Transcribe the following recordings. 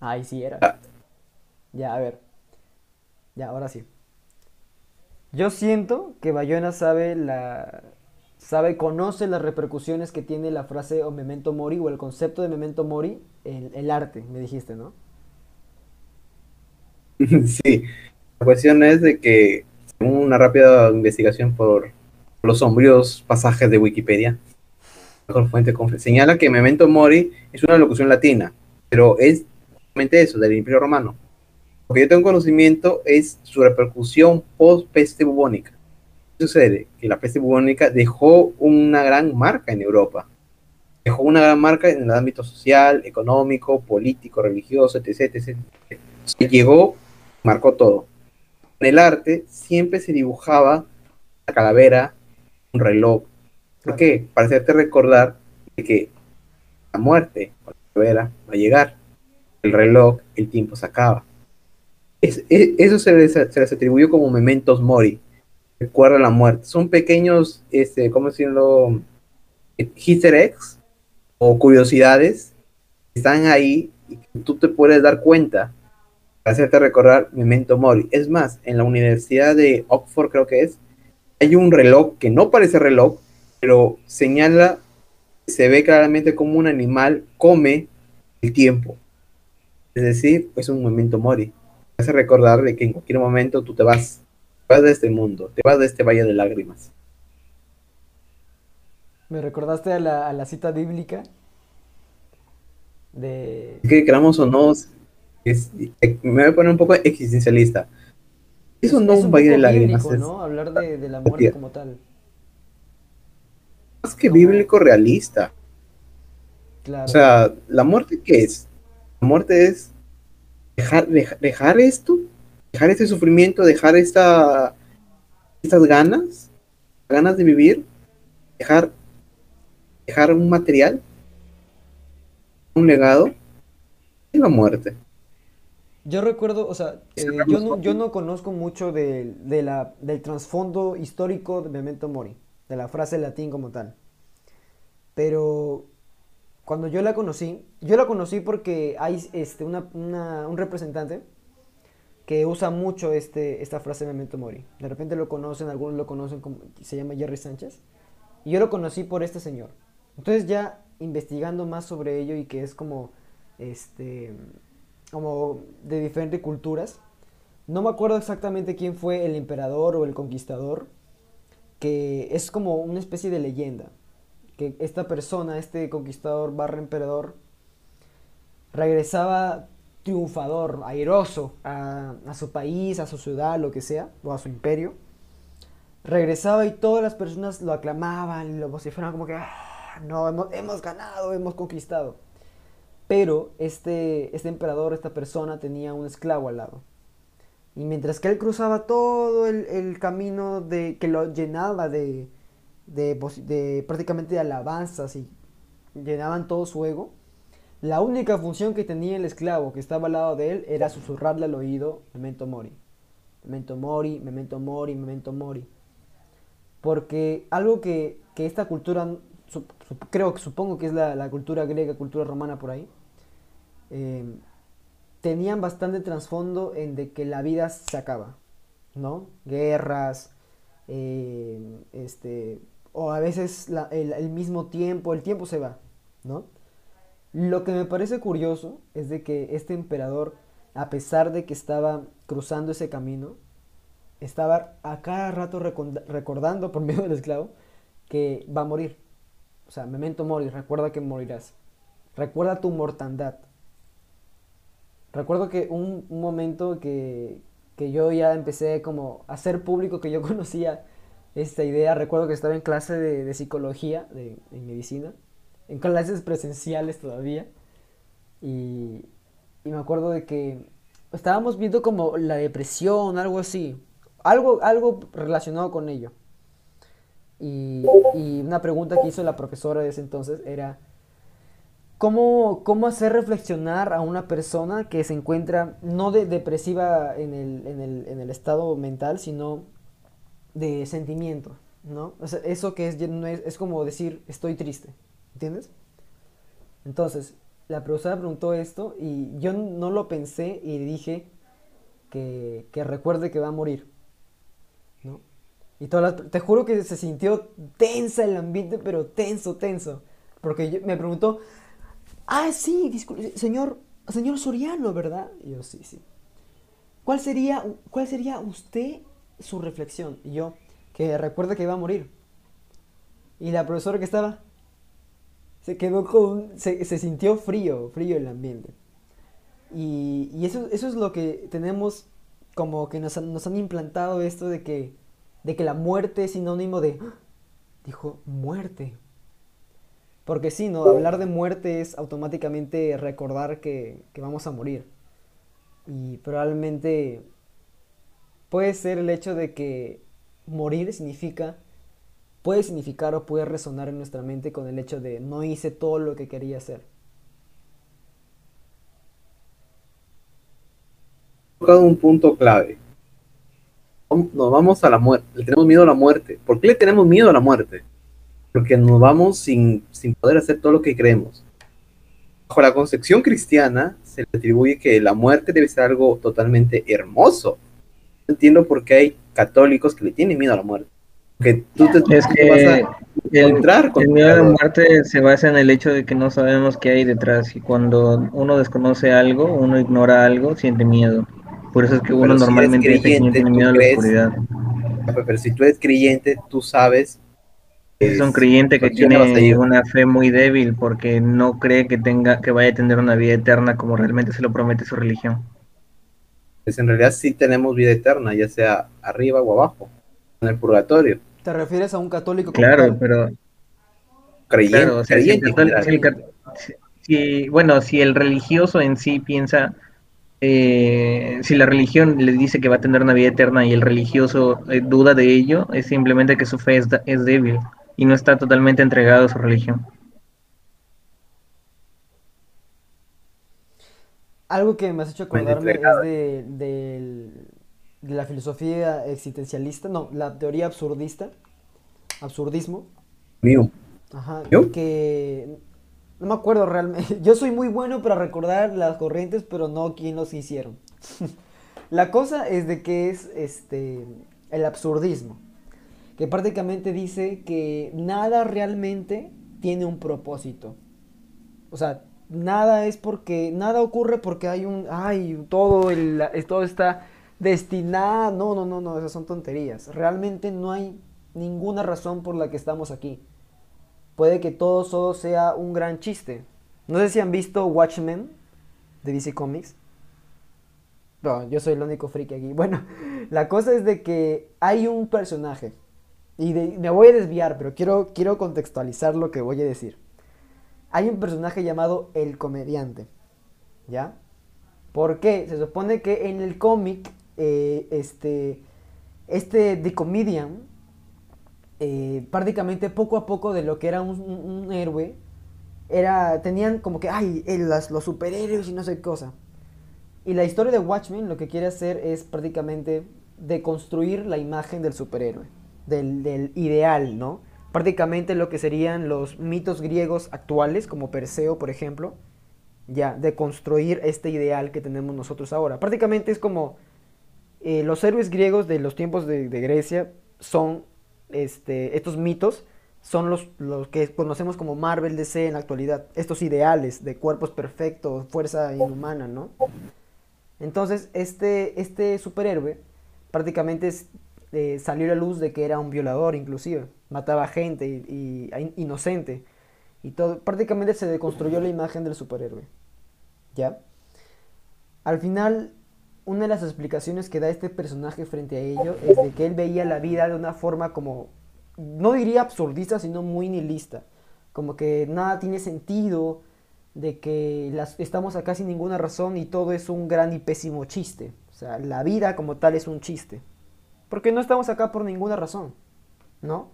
Ay, sí era. Ah, Ya, a ver. Ya, ahora sí. Yo siento que Bayona sabe la sabe, conoce las repercusiones que tiene la frase o memento mori o el concepto de memento mori en el arte, me dijiste, ¿no? Sí, la cuestión es de que, según una rápida investigación por los sombríos pasajes de Wikipedia, mejor fuente señala que Memento Mori es una locución latina, pero es eso, del Imperio Romano. Lo que yo tengo conocimiento es su repercusión post-peste bubónica. ¿Qué sucede? Que la peste bubónica dejó una gran marca en Europa. Dejó una gran marca en el ámbito social, económico, político, religioso, etc. etc. Se llegó, marcó todo. En el arte siempre se dibujaba la calavera, un reloj. ¿Por qué? Para hacerte recordar de que la muerte la calavera va a llegar. El reloj, el tiempo se acaba. Es- es- eso se les, se les atribuyó como mementos mori. Recuerda la muerte. Son pequeños, este, ¿cómo decirlo? Easter eggs o curiosidades que están ahí y tú te puedes dar cuenta para hacerte recordar Memento Mori. Es más, en la Universidad de Oxford creo que es, hay un reloj que no parece reloj, pero señala, se ve claramente como un animal come el tiempo. Es decir, es un Memento Mori. Te hace recordar de que en cualquier momento tú te vas, te vas de este mundo, te vas de este valle de lágrimas. Me recordaste a la, a la cita bíblica de... que queramos o no, es- eh, me voy a poner un poco existencialista. Eso Es, no es un un valle de lágrimas, bíblico, ¿no? Hablar de, de la muerte como tal. más que bíblico realista. O claro. sea, ¿la muerte qué es? La muerte es dejar, deja- dejar esto, dejar este sufrimiento, dejar esta, estas ganas, ganas de vivir, dejar, dejar un material, un legado, y la muerte. Yo recuerdo, o sea, eh, yo no, yo no conozco mucho de, de la, del trasfondo histórico de Memento Mori, de la frase latín como tal. Pero cuando yo la conocí, yo la conocí porque hay este, un representante que usa mucho este, esta frase Memento Mori. De repente lo conocen, algunos lo conocen, como, se llama Jerry Sánchez. Y yo lo conocí por este señor. Entonces ya investigando más sobre ello y que es como, este, como de diferentes culturas. No me acuerdo exactamente quién fue el emperador o el conquistador, que es como una especie de leyenda. Que esta persona, este conquistador barra emperador, regresaba triunfador, airoso a, su país, a su ciudad, lo que sea, o a su imperio. Regresaba y todas las personas lo aclamaban, lo vociferaban como que, "Ah, no, hemos, hemos ganado, hemos conquistado. Pero este, este emperador, esta persona, tenía un esclavo al lado. Y mientras que él cruzaba todo el, el camino de, que lo llenaba de, de, de prácticamente de alabanzas y llenaban todo su ego, la única función que tenía el esclavo que estaba al lado de él era susurrarle al oído, Memento Mori. Memento Mori, Memento Mori, Memento Mori. Porque algo que, que esta cultura, sup- sup- creo que supongo que es la, cultura griega, cultura romana por ahí, eh, tenían bastante trasfondo en de que la vida se acaba, ¿no? Guerras, eh, este, o a veces el, mismo tiempo, el tiempo se va, ¿no? Lo que me parece curioso es de que este emperador, a pesar de que estaba cruzando ese camino, estaba a cada rato recordando por medio del esclavo que va a morir. O sea, memento mori, recuerda que morirás. Recuerda tu mortandad. Recuerdo que un, un momento que, que yo ya empecé como a hacer público que yo conocía esta idea, recuerdo que estaba en clase de, psicología, de, medicina, en clases presenciales todavía, y, me acuerdo de que estábamos viendo como la depresión, algo así, algo, algo relacionado con ello. Y, una pregunta que hizo la profesora de ese entonces era, ¿Cómo, cómo hacer reflexionar a una persona que se encuentra no de depresiva en el estado mental, sino de sentimiento, ¿no? O sea, eso que es, es, como decir estoy triste, ¿entiendes? Entonces, la profesora preguntó esto y yo no lo pensé y dije que, recuerde que va a morir. ¿No? Y todas las- te juro que se sintió tensa el ambiente, pero tenso, tenso. Porque yo- me preguntó, ah, sí, señor, señor Soriano, ¿verdad? Y yo, sí, sí. ¿Cuál sería, cuál sería usted su reflexión? Y yo, que recuerde que iba a morir. Y la profesora que estaba, se quedó con, se, sintió frío, frío el ambiente. Y, y eso, eso es lo que tenemos, como que nos han, nos han implantado esto de que, de que la muerte es sinónimo de, ¡Ah! dijo, muerte. Porque sí, ¿no? Hablar de muerte es automáticamente recordar que, que vamos a morir. Y probablemente puede ser el hecho de que morir significa, puede significar o puede resonar en nuestra mente con el hecho de no hice todo lo que quería hacer. tocado un punto clave. Nos vamos a la muerte, le tenemos miedo a la muerte. ¿Por qué le tenemos miedo a la muerte? Porque nos vamos sin, sin poder hacer todo lo que creemos. Bajo la concepción cristiana se le atribuye que la muerte debe ser algo totalmente hermoso. Entiendo por qué hay católicos que le tienen miedo a la muerte. Porque tú te, Es que vas a el, encontrar con el miedo a la muerte se basa en el hecho de que no sabemos qué hay detrás y cuando uno desconoce algo, uno ignora algo, siente miedo. Por eso es que Pero uno si eres normalmente dice que no creyente, tiene miedo a la crees- oscuridad. Pero si tú eres creyente, tú sabes. Es un si creyente que tiene una fe muy débil porque no cree que tenga que vaya a tener una vida eterna como realmente se lo promete su religión. Pues en realidad sí tenemos vida eterna, ya sea arriba o abajo, en el purgatorio. ¿Te refieres a un católico Claro, pero Creyente, Claro, o sea, creyente si el cat- si- si- bueno, si el religioso en sí piensa, eh, si la religión le dice que va a tener una vida eterna y el religioso eh, duda de ello, es simplemente que su fe es, da- es débil y no está totalmente entregado a su religión. Algo que me has hecho Mente acordarme es de, de la filosofía existencialista, no, la teoría absurdista, absurdismo, Mío. ajá, ¿Yo? que no me acuerdo realmente, yo soy muy bueno para recordar las corrientes, pero no quién los hicieron. La cosa es de que es este el absurdismo, que prácticamente dice que nada realmente tiene un propósito. O sea, nada es porque, nada ocurre porque hay un, ay, todo, el, todo está destinado. No, no, no, no, esas son tonterías. Realmente no hay ninguna razón por la que estamos aquí. Puede que todo solo sea un gran chiste. No sé si han visto Watchmen de DC Comics. No, yo soy el único friki aquí. Bueno, la cosa es de que hay un personaje. Y me voy a desviar, pero quiero, quiero contextualizar lo que voy a decir. Hay un personaje llamado el comediante. ¿Ya? ¿Por qué? Se supone que en el cómic, eh, este, este The Comedian, eh, prácticamente poco a poco de lo que era un, héroe, era, tenían como que, ay, el- los superhéroes y no sé qué cosa. Y la historia de Watchmen lo que quiere hacer es prácticamente deconstruir la imagen del superhéroe, del, del ideal, ¿no? Prácticamente lo que serían los mitos griegos actuales, como Perseo, por ejemplo, ya, deconstruir este ideal que tenemos nosotros ahora. Prácticamente es como eh, los héroes griegos de los tiempos de, de Grecia son, este, estos mitos son los, los que conocemos como Marvel DC en la actualidad, estos ideales de cuerpos perfectos, fuerza inhumana, ¿no? Entonces, este, este superhéroe prácticamente eh, salió a la luz de que era un violador, inclusive. Mataba gente y, inocente. Y todo, prácticamente se deconstruyó la imagen del superhéroe. ¿Ya? Al final, una de las explicaciones que da este personaje frente a ello es de que él veía la vida de una forma como, no diría absurdista, sino muy nihilista. Como que nada tiene sentido, de que las, estamos acá sin ninguna razón y todo es un gran y pésimo chiste. O sea, la vida como tal es un chiste. Porque no estamos acá por ninguna razón, ¿no?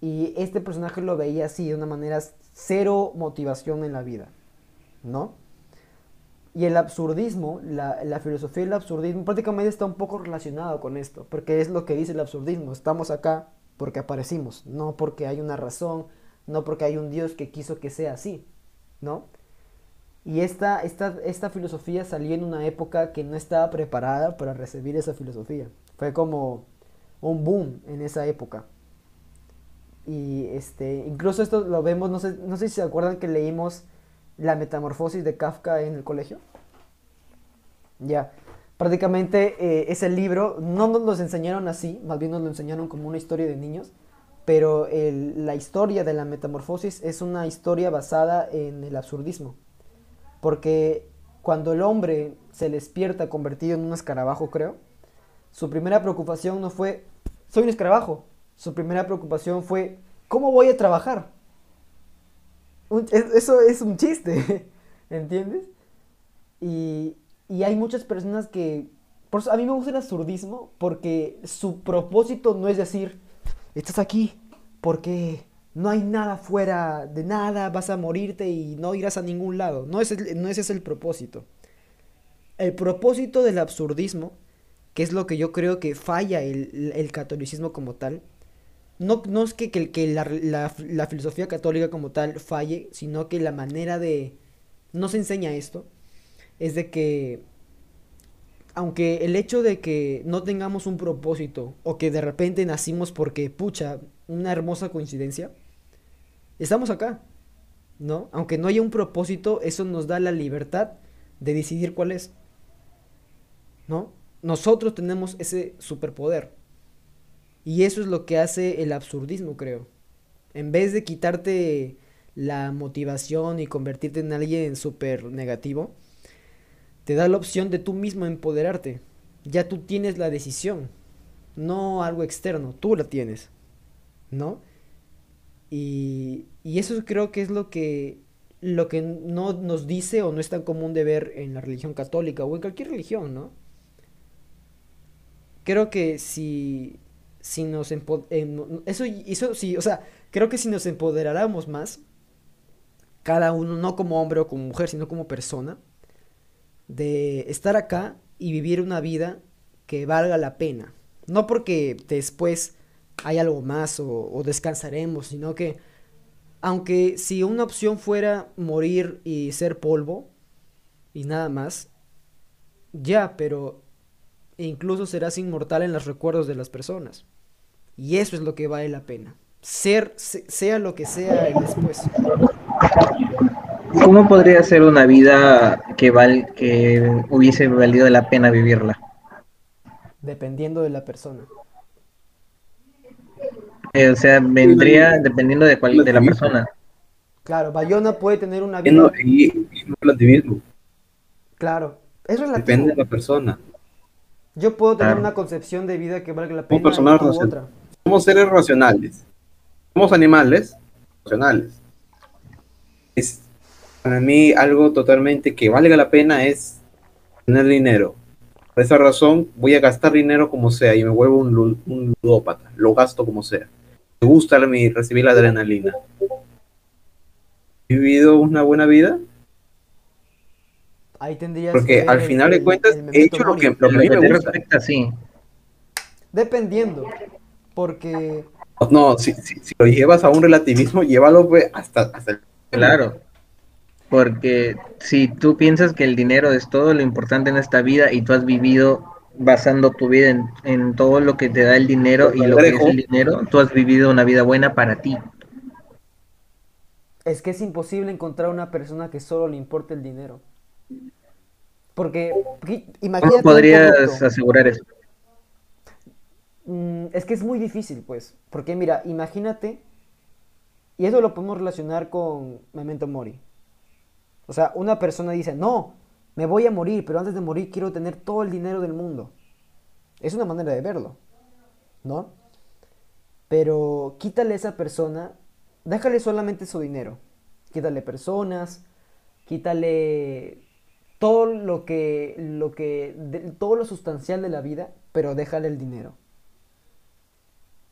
Y este personaje lo veía así, de una manera cero motivación en la vida, ¿no? Y el absurdismo, la, filosofía del absurdismo prácticamente está un poco relacionado con esto, porque es lo que dice el absurdismo, estamos acá porque aparecimos, no porque hay una razón, no porque hay un Dios que quiso que sea así, ¿no? Y esta, esta, esta filosofía salió en una época que no estaba preparada para recibir esa filosofía. Fue como un boom en esa época. Y este, incluso esto lo vemos, no sé, no sé si se acuerdan que leímos la metamorfosis de Kafka en el colegio. Ya, prácticamente eh, ese libro no nos lo enseñaron así, más bien nos lo enseñaron como una historia de niños, pero la historia de la metamorfosis es una historia basada en el absurdismo. Porque cuando el hombre se despierta convertido en un escarabajo, creo, su primera preocupación no fue, soy un escarabajo. Su primera preocupación fue, ¿cómo voy a trabajar? Eso es un chiste, ¿entiendes? Y, y hay muchas personas que... Por a mí me gusta el absurdismo porque su propósito no es decir, estás aquí porque no hay nada fuera de nada, vas a morirte y no irás a ningún lado. No, ese no ese es el propósito. El propósito del absurdismo, que es lo que yo creo que falla el, el catolicismo como tal, no, no es que, que- que la, la- la filosofía católica como tal falle, sino que la manera de... No se enseña esto, es de que aunque el hecho de que no tengamos un propósito o que de repente nacimos porque, pucha, una hermosa coincidencia, estamos acá, ¿no? Aunque no haya un propósito, eso nos da la libertad de decidir cuál es, ¿no? Nosotros tenemos ese superpoder. Y eso es lo que hace el absurdismo, creo. En vez de quitarte la motivación y convertirte en alguien súper negativo, te da la opción de tú mismo empoderarte. Ya tú tienes la decisión, no algo externo, tú la tienes, ¿no? Y, y eso creo que es lo que, lo que no nos dice o no es tan común de ver en la religión católica o en cualquier religión, ¿no? Creo que si, si nos eso, eso sí, o sea, creo que si nos empoderáramos más, cada uno, no como hombre o como mujer, sino como persona, de estar acá y vivir una vida que valga la pena. No porque después hay algo más o, o descansaremos, sino que aunque si una opción fuera morir y ser polvo y nada más, ya, pero incluso serás inmortal en los recuerdos de las personas. Y eso es lo que vale la pena. Ser, se- sea lo que sea el después. ¿Cómo podría ser una vida que, val que hubiese valido la pena vivirla? Dependiendo de la persona. Eh, o sea, vendría dependiendo de, cuál, de la persona. Claro, Bayona puede tener una vida. no, y, y no relativismo, Claro, es relativo. depende de la persona. Yo puedo tener Claro. una concepción de vida que valga la pena y racionales. otra. Somos seres racionales. Somos animales racionales. Es, para mí algo totalmente que valga la pena es tener dinero. Por esa razón voy a gastar dinero como sea y me vuelvo un, un ludópata. Lo gasto como sea. Me gusta mi, recibir la adrenalina. ¿He vivido una buena vida? Ahí tendrías Porque que al el- final de cuentas el he hecho lo que, lo que a mí que me gusta. respecta, sí. Dependiendo. Porque No, si, si, si lo llevas a un relativismo, llévalo pues, hasta, hasta el... Claro. Porque si tú piensas que el dinero es todo lo importante en esta vida y tú has vivido basando tu vida en, en todo lo que te da el dinero y lo que es el dinero, tú has vivido una vida buena para ti. es que es imposible encontrar una persona que solo le importe el dinero. Porque imagínate ¿Cómo podrías asegurar eso? Mm, es que es muy difícil, pues. Porque mira, imagínate, y eso lo podemos relacionar con Memento Mori. O sea, una persona dice, no, me voy a morir, pero antes de morir quiero tener todo el dinero del mundo. Es una manera de verlo, ¿no? Pero quítale a esa persona, déjale solamente su dinero. Quítale personas, quítale todo lo que, lo que, todo lo sustancial de la vida, pero déjale el dinero.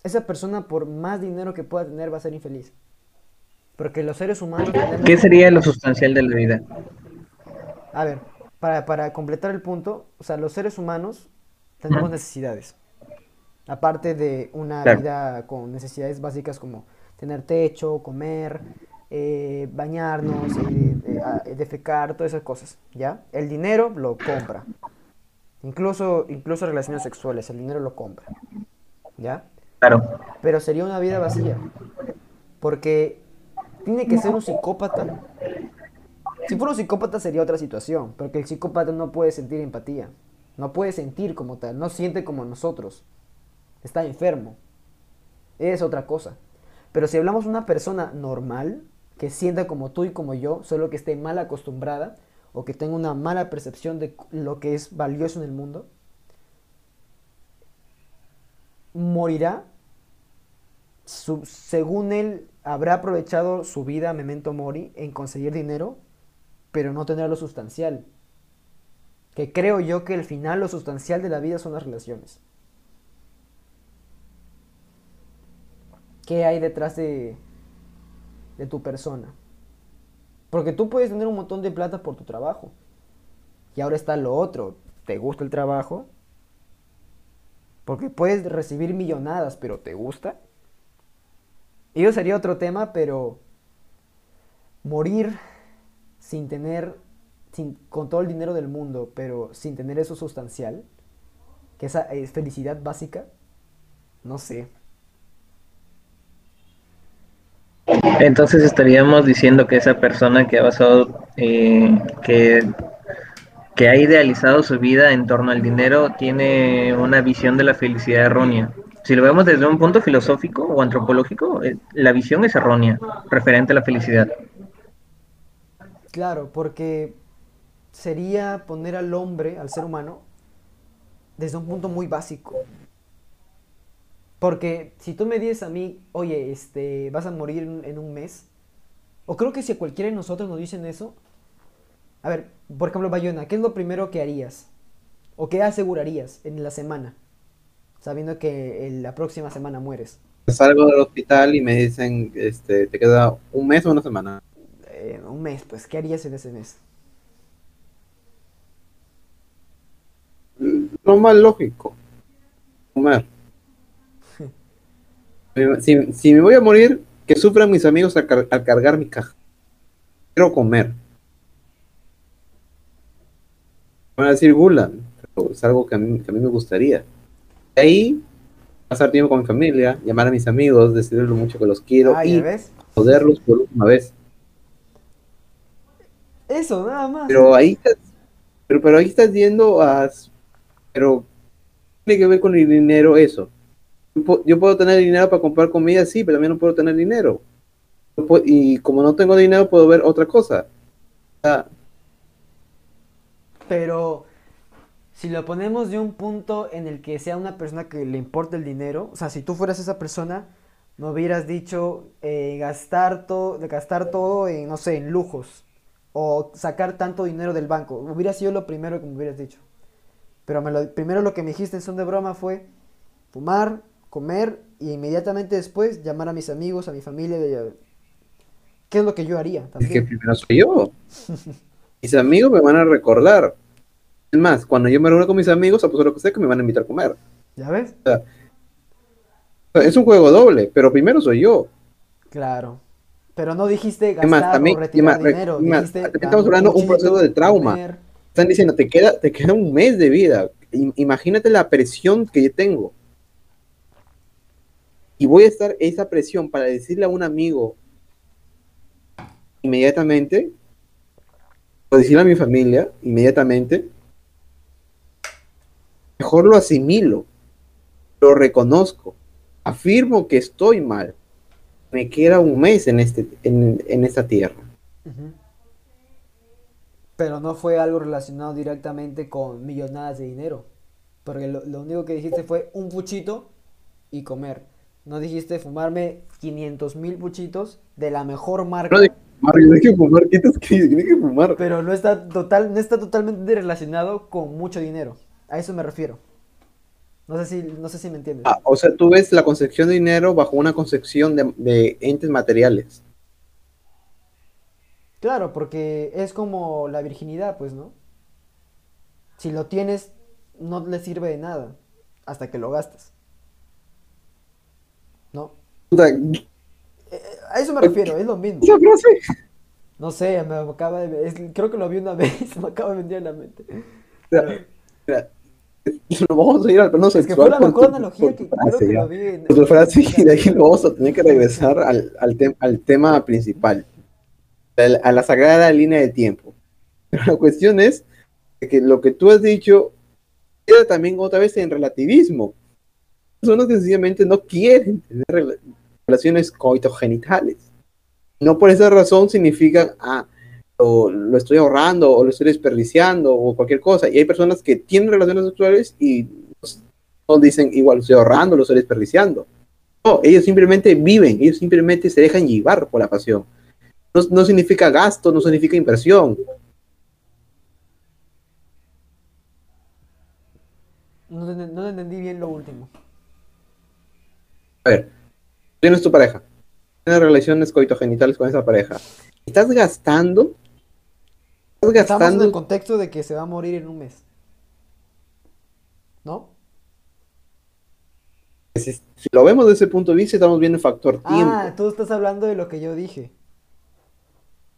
Esa persona, por más dinero que pueda tener, va a ser infeliz. Porque los seres humanos. ¿Qué sería lo sustancial de la vida? A ver, para, para completar el punto, o sea, los seres humanos tenemos necesidades. Aparte de una Claro. vida con necesidades básicas como tener techo, comer, eh, bañarnos, eh, eh, defecar, todas esas cosas, ¿ya? El dinero lo compra. Incluso, incluso relaciones sexuales, el dinero lo compra, ¿ya? Claro. Pero sería una vida vacía. Porque tiene que ser un psicópata. Si fuera un psicópata sería otra situación, porque el psicópata no puede sentir empatía. No puede sentir como tal, no siente como nosotros. Está enfermo. Es otra cosa. Pero si hablamos de una persona normal, que sienta como tú y como yo, solo que esté mal acostumbrada o que tenga una mala percepción de lo que es valioso en el mundo, morirá según él, habrá aprovechado su vida, memento mori, en conseguir dinero, pero no tendrá lo sustancial. Que creo yo que el final, lo sustancial de la vida son las relaciones. ¿Qué hay detrás de, de tu persona? Porque tú puedes tener un montón de plata por tu trabajo. Y ahora está lo otro. ¿Te gusta el trabajo? Porque puedes recibir millonadas, pero ¿te gusta? Eso sería otro tema, pero morir sin tener, sin, con todo el dinero del mundo, pero sin tener eso sustancial, que esa es felicidad básica, no sé. Entonces estaríamos diciendo que esa persona que ha basado, eh, que, que ha idealizado su vida en torno al dinero, tiene una visión de la felicidad errónea. Si lo vemos desde un punto filosófico o antropológico, eh, la visión es errónea referente a la felicidad. Claro, porque sería poner al hombre, al ser humano, desde un punto muy básico. Porque si tú me dices a mí, oye, este, vas a morir en, en un mes, o creo que si a cualquiera de nosotros nos dicen eso, a ver, por ejemplo, Bayona, ¿qué es lo primero que harías? ¿O qué asegurarías en la semana? Sabiendo que en la próxima semana mueres. Salgo del hospital y me dicen, este, te queda un mes o una semana. Eh, un mes, pues, ¿qué harías en ese mes? Lo más lógico, comer. Si, si me voy a morir, que sufran mis amigos al, car- al cargar mi caja. Quiero comer. Van a decir gula, pero es algo que a mí, que a mí me gustaría. De ahí, pasar tiempo con mi familia, llamar a mis amigos, decirles lo mucho que los quiero Ah, y joderlos por última vez. Eso, nada más. Pero ahí estás, pero, pero ahí estás yendo a... Pero, ¿qué tiene que ver con el dinero eso? Yo pu- Yo puedo tener dinero para comprar comida, sí, pero también no puedo tener dinero. Y como no tengo dinero, puedo ver otra cosa. O sea, Pero si lo ponemos de un punto en el que sea una persona que le importa el dinero, o sea, si tú fueras esa persona, me hubieras dicho eh, gastar, todo gastar todo en, no sé, en lujos, o sacar tanto dinero del banco. Hubiera sido lo primero que me hubieras dicho. Pero me lo- primero lo que me dijiste en son de broma fue fumar, comer y inmediatamente después llamar a mis amigos, a mi familia. de- ¿Qué es lo que yo haría es que también? primero soy yo. Mis amigos me van a recordar. Es más, cuando yo me reúno con mis amigos, apuesto lo que sé que me van a invitar a comer. ¿Ya ves? O sea, es un juego doble, pero primero soy yo. Claro. Pero no dijiste Es más, gastar también- o retirar y más, dinero. y más, Dijiste también estamos "Dame hablando de un proceso de trauma". comer. Están diciendo, te queda, te queda un mes de vida. I- Imagínate la presión que yo tengo. Y voy a estar esa presión para decirle a un amigo inmediatamente, o decirle a mi familia inmediatamente, mejor lo asimilo, lo reconozco, afirmo que estoy mal. Me queda un mes en, este, en, en esta tierra. Pero no fue algo relacionado directamente con millonadas de dinero. Porque lo, lo único que dijiste fue un puchito y comer. No dijiste fumarme 500 mil puchitos de la mejor marca. No fumar, yo dije fumar, ¿qué estás que dije fumar? Pero no está, total, no está totalmente relacionado con mucho dinero. A eso me refiero. No sé si, no sé si me entiendes. Ah, o sea, tú ves la concepción de dinero bajo una concepción de, de entes materiales. Claro, porque es como la virginidad, pues, ¿no? Si lo tienes, no le sirve de nada hasta que lo gastas. ¿No? A eso me refiero, es lo mismo. Esa frase. No sé, me acaba de... es- creo que lo vi una vez, me acaba de venir a la mente. Mira, mira, Lo vamos a ir al plano Es que sexual. fue la mejor analogía que creo que lo vi en... Con tu frase, y de ahí lo vamos a tener que regresar al, al, al tema principal, al- a la sagrada línea de tiempo. Pero la cuestión es que lo que tú has dicho queda también otra vez en relativismo. Personas que sencillamente no quieren tener relaciones coitogenitales. No por esa razón significa, ah, lo, lo estoy ahorrando o lo estoy desperdiciando o cualquier cosa. Y hay personas que tienen relaciones sexuales y no dicen igual lo estoy ahorrando, lo estoy desperdiciando. No, ellos simplemente viven, ellos simplemente se dejan llevar por la pasión. No, no significa gasto, no significa inversión. No, no- no entendí bien lo último. A ver, tienes tu pareja, tienes relaciones coitogenitales con esa pareja. ¿Estás gastando? ¿Estás Estamos en el gastando? contexto de que se va a morir en un mes. ¿No? Si, si lo vemos desde ese punto de vista, estamos viendo el factor tiempo. Ah, tú estás hablando de lo que yo dije.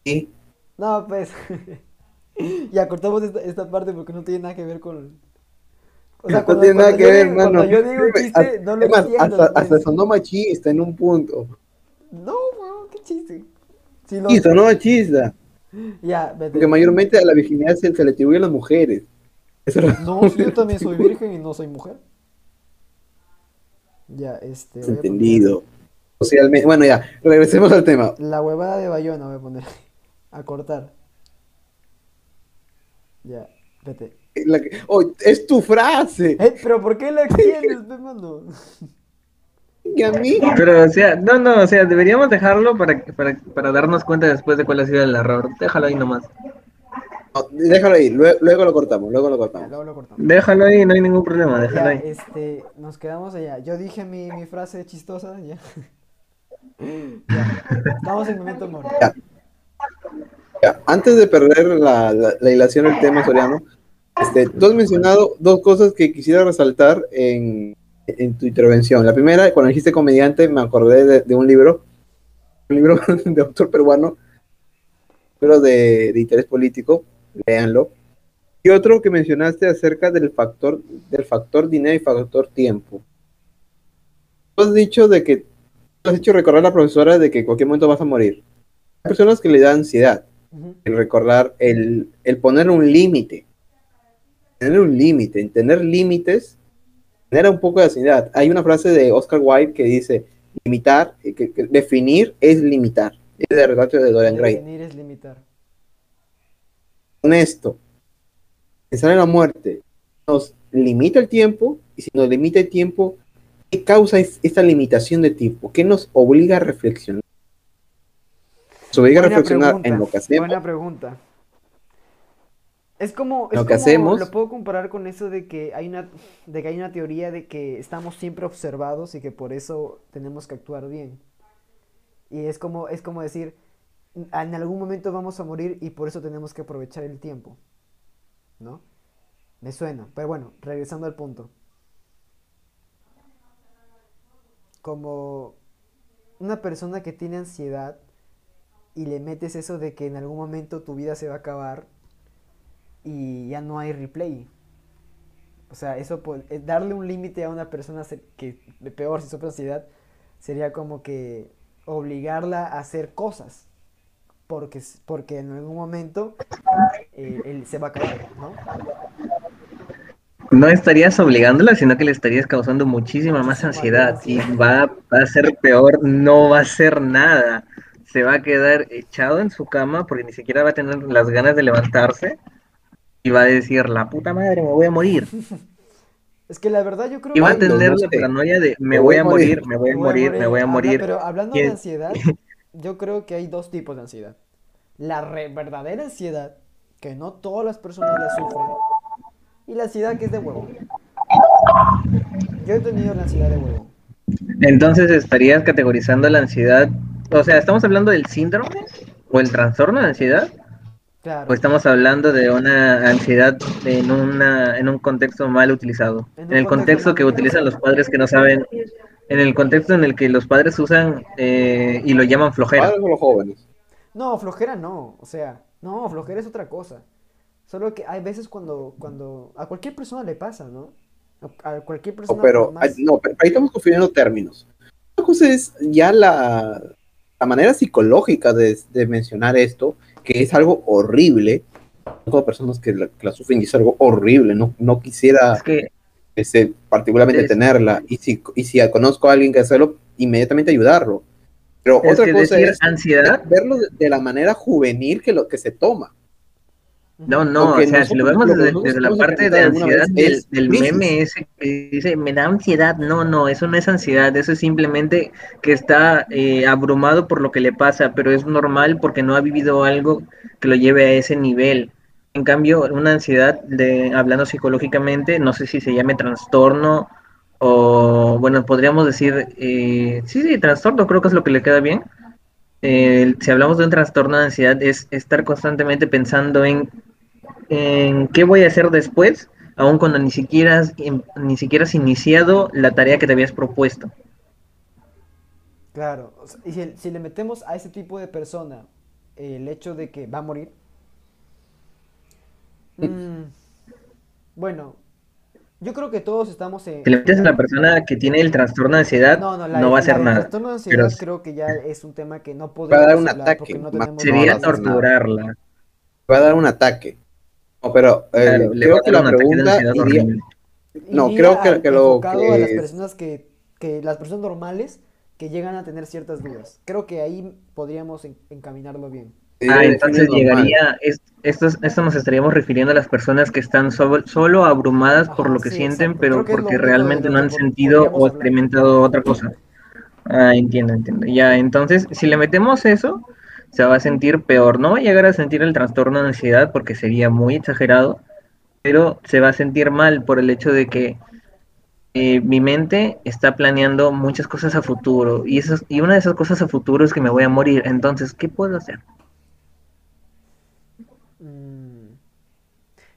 ¿sí? No, pues. ya cortamos esta, esta parte porque no tiene nada que ver con. O sea, no cuando, tiene nada que ver, hermano. Cuando yo digo chiste, no lo Es más, entiendo. hasta, pues. hasta sonó machista en un punto. No, weón, qué chiste. Sí, lo- Y sonó machista. Ya, vete. Porque mayormente a la virginidad se, se le atribuye a las mujeres. Eso No, si yo también soy virgen y no soy mujer. Ya, este. entendido. Socialmente. Bueno, ya, regresemos al tema. La huevada de Bayona voy a poner. A cortar. Ya, vete. La que- oh, es tu frase. Eh, pero ¿por qué la extiendes, pe, mano? Y a mí. Pero, o sea, no, no, o sea, deberíamos dejarlo para, para, para darnos cuenta después de cuál ha sido el error. Déjalo ahí nomás. No, déjalo ahí, luego, luego lo cortamos, luego lo Ya, cortamos. luego lo cortamos. Déjalo ahí, no hay ningún problema, déjalo Ya, ahí. este, nos quedamos allá. Yo dije mi, mi frase chistosa, ya. Ya, Estamos en momento. Ya, antes de perder la, la, la hilación del tema soriano, este, tú has mencionado dos cosas que quisiera resaltar en, en tu intervención. La primera, cuando dijiste comediante, me acordé de, de un libro, un libro de autor peruano, pero de, de interés político, léanlo. Y otro que mencionaste acerca del factor, del factor dinero y factor tiempo. Tú has dicho de que, has hecho recordar a la profesora de que en cualquier momento vas a morir. Hay personas que le dan ansiedad el recordar, el, el poner un límite. Tener un límite, en tener límites, genera un poco de ansiedad. Hay una frase de Oscar Wilde que dice, limitar, eh, que, que definir es limitar. Es de relato de Dorian Gray. Definir es limitar. Con esto, pensar en la muerte nos limita el tiempo, y si nos limita el tiempo, ¿qué causa es- esta limitación de tiempo? ¿Qué nos obliga a reflexionar? Nos obliga a reflexionar pregunta, en lo que hacemos. Buena pregunta. Es como, es Lo que como- hacemos- lo puedo comparar con eso de que hay una, de que hay una teoría de que estamos siempre observados y que por eso tenemos que actuar bien. Y es como, es como decir, en algún momento vamos a morir y por eso tenemos que aprovechar el tiempo. ¿No? Me suena. Pero bueno, regresando al punto. Como una persona que tiene ansiedad y le metes eso de que en algún momento tu vida se va a acabar y ya no hay replay. O sea, eso eh, darle un límite a una persona que peor si sufre ansiedad sería como que obligarla a hacer cosas. Porque, porque en algún momento eh, él se va a acabar, ¿no? No estarías obligándola, sino que le estarías causando muchísima más ansiedad y va, va a ser peor, no va a hacer nada. Se va a quedar echado en su cama porque ni siquiera va a tener las ganas de levantarse y va a decir, la puta madre, me voy a morir. Es que la verdad yo creo a que... ¿Cuándo? tener No la paranoia de, me voy a morir, me voy a morir, me voy a morir. pero hablando de ansiedad, yo creo que hay dos tipos de ansiedad. La re- verdadera ansiedad, que no todas las personas la sufren, y la ansiedad que es de huevo. Yo he tenido la ansiedad de huevo. Entonces estarías categorizando la ansiedad, o sea, ¿estamos hablando del síndrome o el trastorno de ansiedad? Claro. ¿O estamos hablando de una ansiedad en, una, en un contexto mal utilizado? En En, el contexto contexto que utilizan los padres que no saben, en el contexto en el que los padres usan eh, y lo llaman flojera. Padres o los jóvenes. No, flojera no, o sea, no, flojera es otra cosa. Solo que hay veces cuando, cuando a cualquier persona le pasa, ¿no? A cualquier persona. No, pero, más- no, pero ahí estamos confundiendo términos. Una cosa es ya la, la manera psicológica de, de mencionar esto, que es algo horrible. Todas personas que la, que la sufren y es algo horrible. No, no quisiera Es que este, particularmente Es- tenerla. Y si, y si conozco a alguien que hacerlo, inmediatamente ayudarlo. Pero otra cosa decir es ansiedad- verlo de, de la manera juvenil que lo que se toma. No, no, Porque o sea, si lo vemos desde, la parte de ansiedad del, del meme ese que dice, me da ansiedad, no, no, eso no es ansiedad, eso es simplemente que está eh, abrumado por lo que le pasa, pero es normal porque no ha vivido algo que lo lleve a ese nivel. En cambio, una ansiedad, de, hablando psicológicamente, no sé si se llame trastorno o, bueno, podríamos decir, eh, sí, sí, trastorno creo que es lo que le queda bien. Eh, si hablamos de un trastorno de ansiedad, es estar constantemente pensando en en qué voy a hacer después, aun cuando ni siquiera, has- ni siquiera has iniciado la tarea que te habías propuesto. Claro, y si, si le metemos a ese tipo de persona el hecho de que va a morir, mm, bueno, yo creo que todos estamos en... Si le metes a la persona que tiene el trastorno de ansiedad, No, no, no, la, va a hacer nada. trastorno de Pero ansiedad creo que ya es un tema que no Va a dar podemos un hablar ataque, porque no tenemos sería no. torturarla. Va a dar un ataque. No, pero eh, Claro, creo que la pregunta iría. No, Iría creo que- lo que a las personas que, que las personas normales que llegan a tener ciertas dudas. Creo que ahí podríamos en- encaminarlo bien. Ah, entonces llegaría, es- esto, es- esto nos estaríamos refiriendo a las personas que están solo, solo abrumadas por lo que sí, sienten, exacto. pero porque realmente no han sentido o hablar. experimentado otra cosa. Ah, entiendo, entiendo. Ya, entonces, si le metemos eso, se va a sentir peor. No va a llegar a sentir el trastorno de ansiedad porque sería muy exagerado, pero se va a sentir mal por el hecho de que eh, mi mente está planeando muchas cosas a futuro y, esas, y una de esas cosas a futuro es que me voy a morir. Entonces, ¿qué puedo hacer? Mm,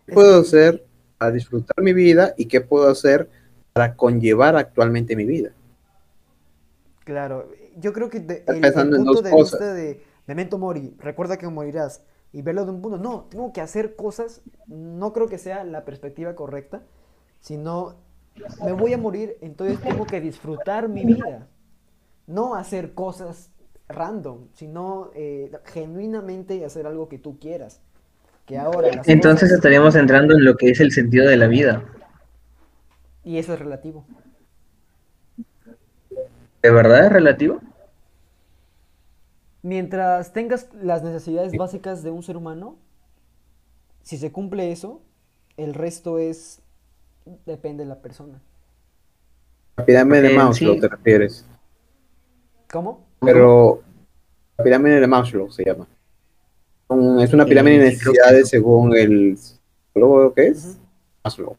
¿Qué puedo hacer para disfrutar mi vida y qué puedo hacer para conllevar actualmente mi vida? Claro, yo creo que de- el, el pensando en punto dos de cosas. vista de Memento Mori, recuerda que morirás, y verlo de un punto, no, tengo que hacer cosas, no creo que sea la perspectiva correcta, sino me voy a morir, entonces tengo que disfrutar mi vida, no hacer cosas random, sino eh, genuinamente hacer algo que tú quieras. Que ahora Entonces cosas- estaríamos entrando en lo que es el sentido de la vida. y eso es relativo. ¿De verdad es relativo? Mientras tengas las necesidades básicas de un ser humano, si se cumple eso, el resto es depende de la persona. La pirámide de Maslow sí. te refieres. ¿Cómo? Pero la pirámide de Maslow se llama. Es una pirámide de Eh, necesidades según el psicólogo que es Ujú. Maslow.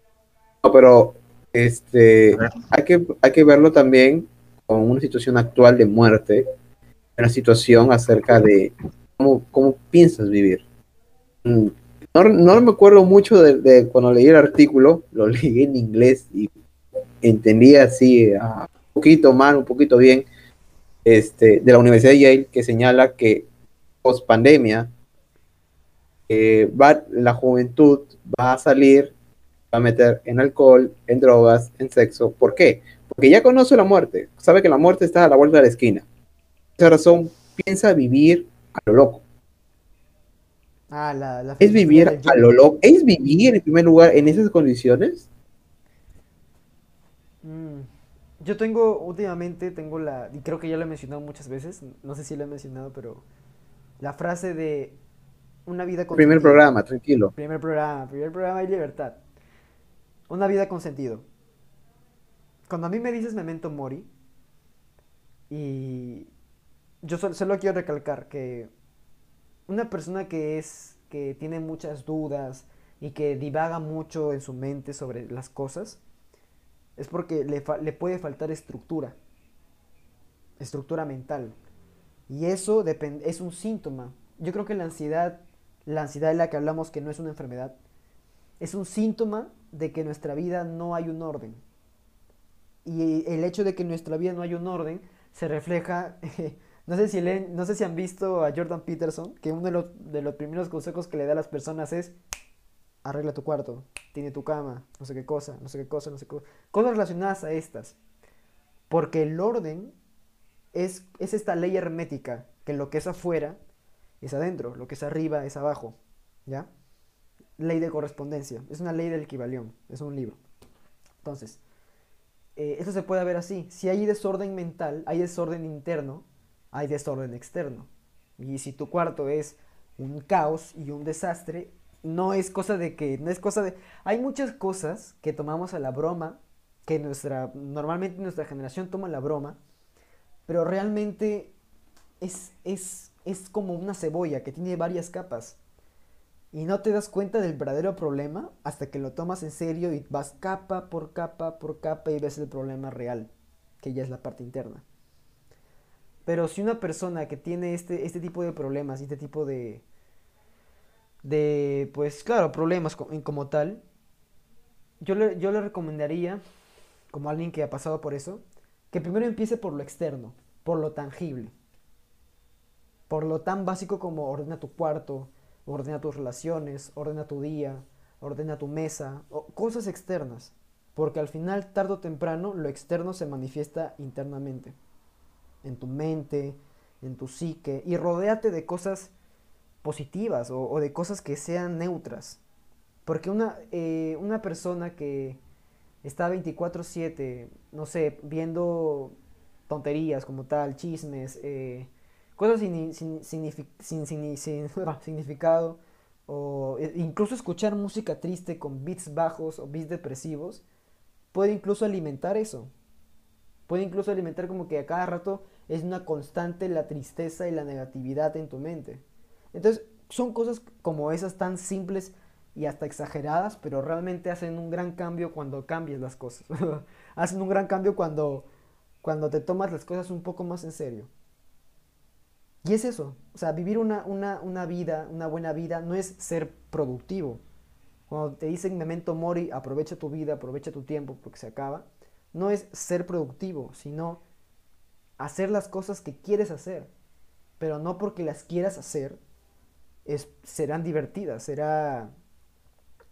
No, pero este hay que hay que verlo también con una situación actual de muerte, una situación acerca de cómo, cómo piensas vivir. Mm, No, no me acuerdo mucho de, de cuando leí el artículo, lo leí en inglés y entendía así ah, un poquito mal, un poquito bien, este, de la Universidad de Yale, que señala que post pandemia va, la juventud va a salir, va a meter en alcohol, en drogas, en sexo. ¿Por qué? Porque ya conoce la muerte, sabe que la muerte está a la vuelta de la esquina. Esa razón, piensa vivir a lo loco. Ah, la, la Es vivir a lo loco. Es vivir en primer lugar en esas condiciones. Mm, Yo tengo, últimamente, tengo la, y creo que ya lo he mencionado muchas veces, no sé si lo he mencionado, pero la frase de una vida con Primer sentido. programa, tranquilo. Primer programa, primer programa hay libertad. Una vida con sentido. Cuando a mí me dices memento mori, y yo sol- solo quiero recalcar que una persona que es, que tiene muchas dudas y que divaga mucho en su mente sobre las cosas, es porque le, le puede faltar estructura, estructura mental. Y eso es un síntoma. Yo creo que la ansiedad, la ansiedad de la que hablamos que no es una enfermedad, es un síntoma de que en nuestra vida no hay un orden. Y el hecho de que en nuestra vida no hay un orden se refleja No sé si leen- no sé si han visto a Jordan Peterson, que uno de los, de los primeros consejos que le da a las personas es arregla tu cuarto, tiene tu cama, no sé qué cosa, no sé qué cosa, no sé qué cosa. Cosas relacionadas a estas. Porque el orden es, es esta ley hermética, que lo que es afuera es adentro, lo que es arriba es abajo, ¿ya? Ley de correspondencia, es una ley del equivalión, es un libro. Entonces, eh, esto se puede ver así. Si hay desorden mental, hay desorden interno, hay desorden externo. Y si tu cuarto es un caos y un desastre, no es cosa de que, no es cosa de... Hay muchas cosas que tomamos a la broma, que nuestra, normalmente nuestra generación toma a la broma, pero realmente es, es, es como una cebolla que tiene varias capas. Y no te das cuenta del verdadero problema hasta que lo tomas en serio y vas capa por capa por capa y ves el problema real, que ya es la parte interna. Pero si una persona que tiene este, este tipo de problemas este tipo de, de, pues claro, problemas co- en- como tal, yo le, yo le recomendaría, como alguien que ha pasado por eso, que primero empiece por lo externo, por lo tangible, por lo tan básico como ordena tu cuarto, ordena tus relaciones, ordena tu día, ordena tu mesa, o cosas externas, porque al final, tarde o temprano, lo externo se manifiesta internamente, en tu mente, en tu psique, y rodéate de cosas positivas o, de cosas que sean neutras. Porque una, eh, una persona que está 24/7, no sé, viendo tonterías como tal, chismes, eh, cosas sin- sin- significado, o eh, incluso escuchar música triste con beats bajos o beats depresivos, puede incluso alimentar eso. Puede incluso alimentar como que a cada rato es una constante la tristeza y la negatividad en tu mente. Entonces, son cosas como esas tan simples y hasta exageradas, pero realmente hacen un gran cambio cuando cambias las cosas. hacen un gran cambio cuando, cuando te tomas las cosas un poco más en serio. Y es eso, o sea, vivir una, una, una vida, una buena vida, no es ser productivo. Cuando te dicen memento mori, aprovecha tu vida, aprovecha tu tiempo porque se acaba, no es ser productivo, sino hacer las cosas que quieres hacer, pero no porque las quieras hacer, es, serán divertidas, será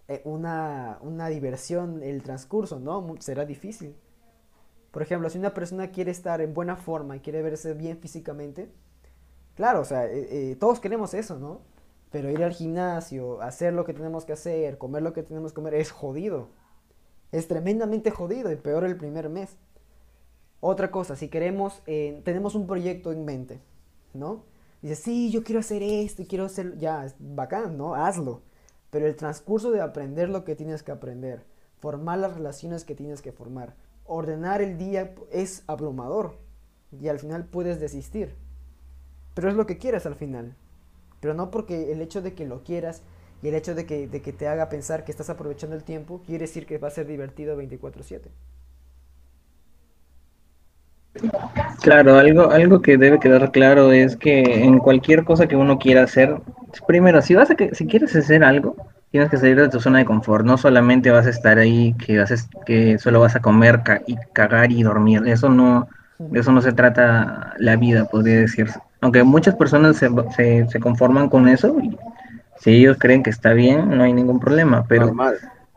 eh, una, una diversión el transcurso, ¿no? Será difícil. Por ejemplo, si una persona quiere estar en buena forma y quiere verse bien físicamente, claro, o sea, eh, eh, todos queremos eso, ¿no? Pero ir al gimnasio, hacer lo que tenemos que hacer, comer lo que tenemos que comer, es jodido. Es tremendamente jodido y peor el primer mes. Otra cosa, si queremos, eh, tenemos un proyecto en mente, ¿no? Dices, sí, yo quiero hacer esto y quiero hacer, ya, bacán, ¿no? Hazlo. Pero el transcurso de aprender lo que tienes que aprender, formar las relaciones que tienes que formar, ordenar el día es abrumador y al final puedes desistir. Pero es lo que quieres al final. Pero no porque el hecho de que lo quieras y el hecho de que, de que te haga pensar que estás aprovechando el tiempo quiere decir que va a ser divertido 24/7. Claro, algo, algo que debe quedar claro es que en cualquier cosa que uno quiera hacer, primero, si vas a que, si quieres hacer algo, tienes que salir de tu zona de confort. No solamente vas a estar ahí, que vas que solo vas a comer ca- y cagar y dormir. Eso no, de eso no se trata la vida, podría decirse. Aunque muchas personas se, se, se conforman con eso, y si ellos creen que está bien, no hay ningún problema. Pero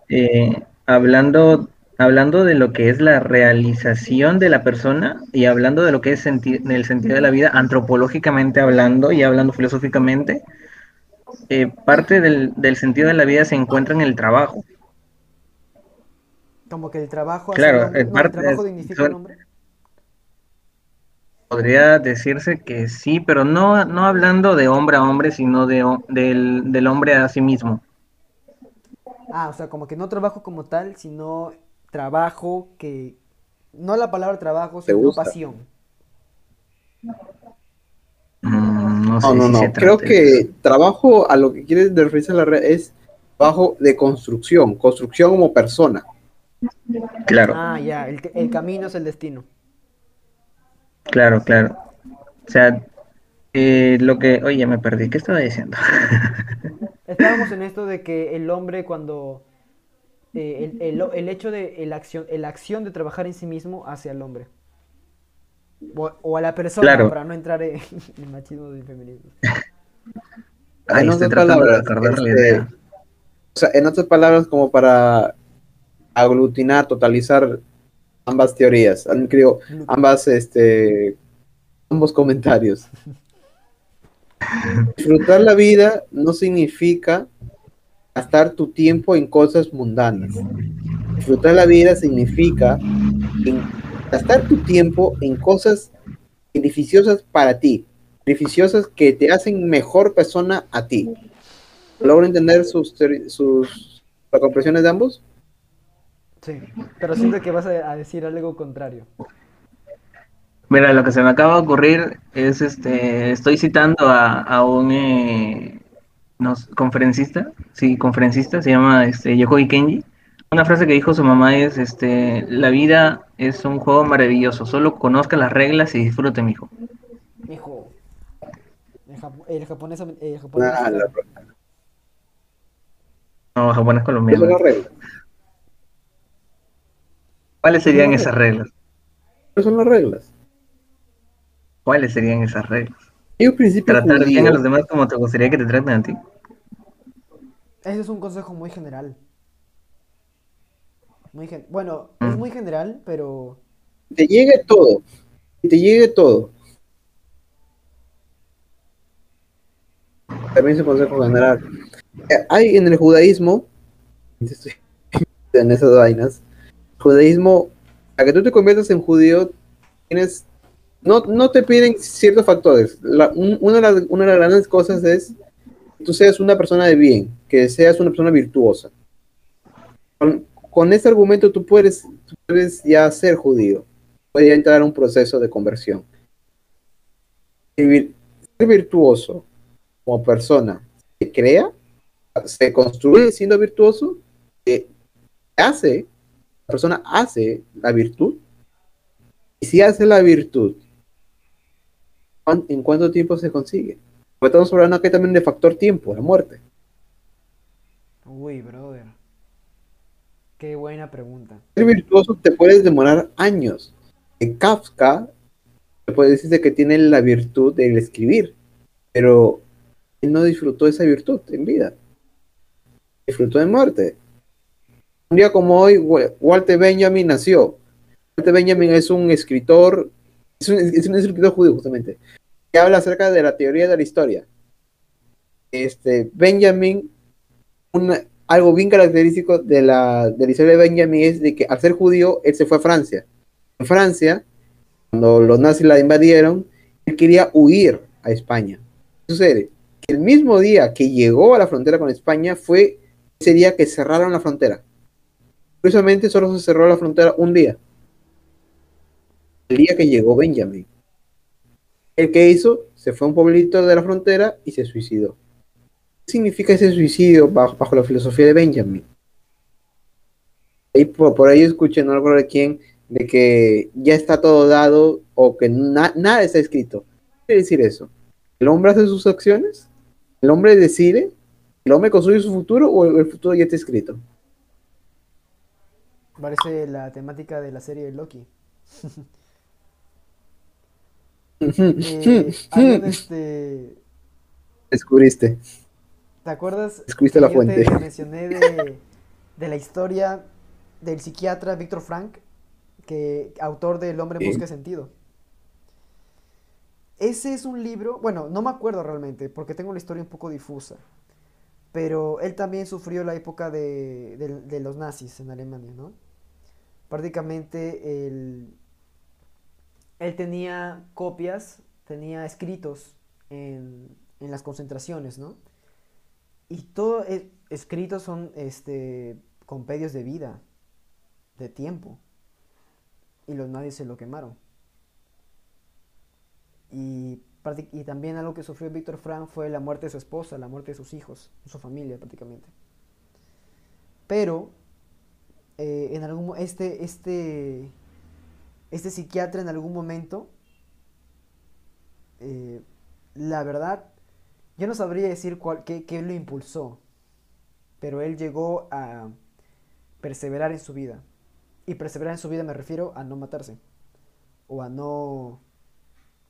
eh, hablando, hablando de lo que es la realización de la persona y hablando de lo que es senti- el sentido de la vida, antropológicamente hablando y hablando filosóficamente, eh, parte del, del sentido de la vida se encuentra en el trabajo. Como que el trabajo Claro, no, el parte trabajo dignifica al hombre. Podría decirse que sí, pero no, no hablando de hombre a hombre, sino de, del, del hombre a sí mismo. Ah, o sea, como que no trabajo como tal, sino trabajo que... No la palabra trabajo, sino gusta. pasión. Mm, no sé No, no, si no. se Creo que trabajo a lo que quieres referirse a la red es trabajo de construcción, construcción como persona. Claro. Ah, ya, el, el camino es el destino. Claro, claro. O sea, eh, lo que, oye, me perdí, ¿qué estaba diciendo? Estábamos en esto de que el hombre cuando... eh, el, el- el hecho de la acción, la acción de trabajar en sí mismo hace al hombre. O, o a la persona Claro. para no entrar en, en machismo y feminismo. En estoy de palabras, la este, idea. O sea, en otras palabras, como para aglutinar, totalizar ambas teorías, creo, ambas, este, ambos comentarios. Disfrutar la vida no significa gastar tu tiempo en cosas mundanas. Disfrutar la vida significa gastar tu tiempo en cosas beneficiosas para ti, beneficiosas que te hacen mejor persona a ti. ¿Logro entender sus, sus las comprensiones de ambos? Sí, pero siento que vas a, a decir algo contrario. Mira, lo que se me acaba de ocurrir es, este, estoy citando a, a un eh, conferencista, sí, conferencista, se llama este, Yokoi Kenji. Una frase que dijo su mamá es, este, la vida es un juego maravilloso, solo conozca las reglas y disfrute, mijo. Hijo. El, japo- el japonés, el japonés Ah, la-. No, japonés ¿Qué colombiano. son las reglas? ¿Cuáles serían esas reglas? ¿Qué son las reglas? ¿Cuáles serían esas reglas? Un principio Tratar bien a los demás como te gustaría que te traten a ti. Ese es un consejo muy general. Muy gen- bueno, es Mm. muy general, pero te llegue todo. Y te llegue todo. También se consejo general. Eh, Hay en el judaísmo, en esas vainas, judaísmo, a que tú te conviertas en judío, tienes, no, no te piden ciertos factores. Una, de las, grandes cosas es que tú seas una persona de bien, que seas una persona virtuosa. Con, con este argumento tú puedes, puedes ya ser judío puede entrar a un proceso de conversión. Ser vir- ser virtuoso como persona se crea, se construye siendo virtuoso, se hace, la persona hace la virtud, y si hace la virtud, ¿cuán- ¿en cuánto tiempo se consigue? Porque estamos hablando aquí también de factor tiempo, la muerte. uy, brother. Qué buena pregunta. Ser virtuoso te puedes demorar años. En Kafka, se puede decirse que tiene la virtud del escribir, pero él no disfrutó esa virtud en vida. Disfrutó de muerte. Un día como hoy, Wa- Walter Benjamin nació. Walter Benjamin es un escritor, es un, es un escritor judío justamente, que habla acerca de la teoría de la historia. Este, Benjamin, una- algo bien característico de la, de la historia de Benjamin es de que al ser judío, él se fue a Francia. En Francia, cuando los nazis la invadieron, él quería huir a España. ¿Qué sucede? Que el mismo día que llegó a la frontera con España fue ese día que cerraron la frontera. Curiosamente, solo se cerró la frontera un día. El día que llegó Benjamin. El que hizo, se fue a un pueblito de la frontera y se suicidó. ¿Qué significa ese suicidio bajo, bajo la filosofía de Benjamin? Ahí por, ahí escuché, no recuerdo de quién, de que ya está todo dado o que na- nada está escrito. ¿Qué quiere decir eso? ¿El hombre hace sus acciones? ¿El hombre decide? ¿El hombre construye su futuro o el, el futuro ya está escrito? Parece la temática de la serie de Loki. Eh, este, Descubriste. ¿Te acuerdas? Descubriste que la yo fuente. Te mencioné de, de la historia del psiquiatra Víctor Frank, que autor del Hombre en. Busca de Sentido. Ese es un libro, bueno, no me acuerdo realmente, porque tengo la historia un poco difusa, pero él también sufrió la época de, de- de los nazis en Alemania, ¿no? Prácticamente él, él tenía copias, tenía escritos en, en las concentraciones, ¿no? Y todo es- escritos son este compendios de vida, de tiempo. Y los nazis se lo quemaron. Y, también algo que sufrió Víctor Frank fue la muerte de su esposa, la muerte de sus hijos, su familia prácticamente. Pero eh, en algún este este este psiquiatra en algún momento eh, la verdad yo no sabría decir cuál, qué, qué lo impulsó, pero él llegó a perseverar en su vida. Y perseverar en su vida me refiero a no matarse, o a no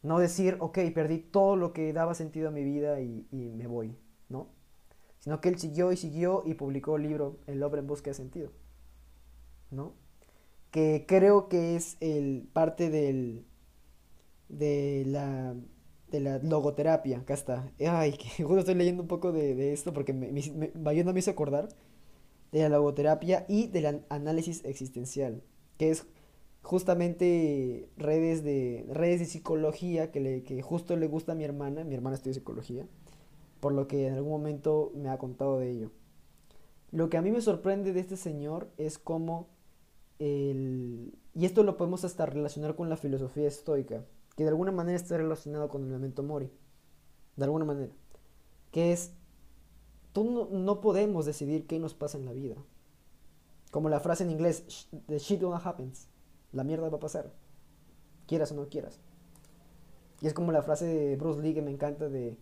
No decir, ok, perdí todo lo que daba sentido a mi vida y, y me voy, ¿no? Sino que él siguió y siguió y publicó el libro El hombre en busca de sentido, ¿no? Que creo que es el parte del, de la, de la logoterapia. Acá está. Ay, que justo estoy leyendo un poco de, de esto porque me, me, me, me hizo acordar de la logoterapia y del análisis existencial, que es justamente redes de redes de psicología que, le, que justo le gusta a mi hermana, mi hermana estudia psicología, por lo que en algún momento me ha contado de ello. Lo que a mí me sorprende de este señor es cómo Y esto lo podemos hasta relacionar con la filosofía estoica, que de alguna manera está relacionado con el memento mori, de alguna manera, que es tú no, podemos decidir qué nos pasa en la vida. Como la frase en inglés, the shit gonna happens. La mierda va a pasar. Quieras o no quieras. Y es como la frase de Bruce Lee que me encanta de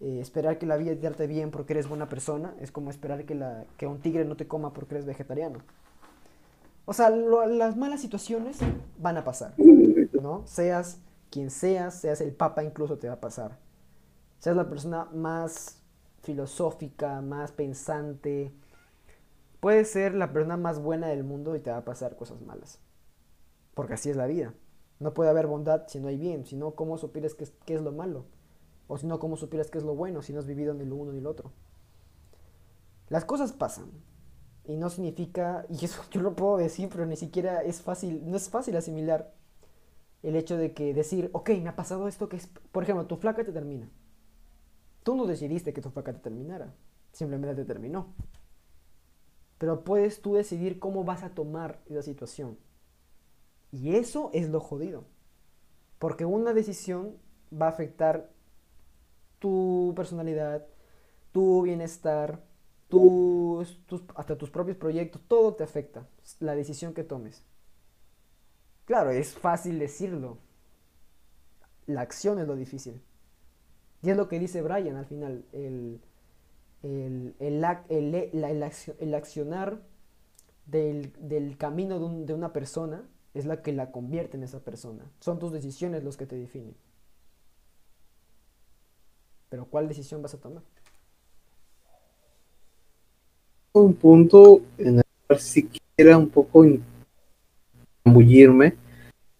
eh, esperar que la vida te trate bien porque eres buena persona. Es como esperar que un tigre no te coma porque eres vegetariano. O sea, lo, las malas situaciones van a pasar. ¿No? Seas quien seas, seas el papa incluso te va a pasar. Seas la persona más filosófica, más pensante. Puedes ser la persona más buena del mundo y te va a pasar cosas malas. Porque así es la vida. No puede haber bondad si no hay bien. Si no, ¿cómo supieras qué es, qué es lo malo? O si no, ¿cómo supieras qué es lo bueno si no has vivido ni lo uno ni lo otro? Las cosas pasan. Y no significa, y eso yo lo puedo decir, pero ni siquiera es fácil, no es fácil asimilar el hecho de que decir, ok, me ha pasado esto que es, por ejemplo, tu flaca te termina. Tú no decidiste que tu flaca te terminara, simplemente te terminó. Pero puedes tú decidir cómo vas a tomar esa situación. Y eso es lo jodido. Porque una decisión va a afectar tu personalidad, tu bienestar, tus, tus, hasta tus propios proyectos, todo te afecta, la decisión que tomes. Claro, es fácil decirlo. La acción es lo difícil. Y es lo que dice Brian al final, el, el, el, el accionar del, del camino de, un, de, una persona es la que la convierte en esa persona. Son tus decisiones los que te definen. Pero ¿cuál decisión vas a tomar? Un punto en el cual siquiera un poco zambullirme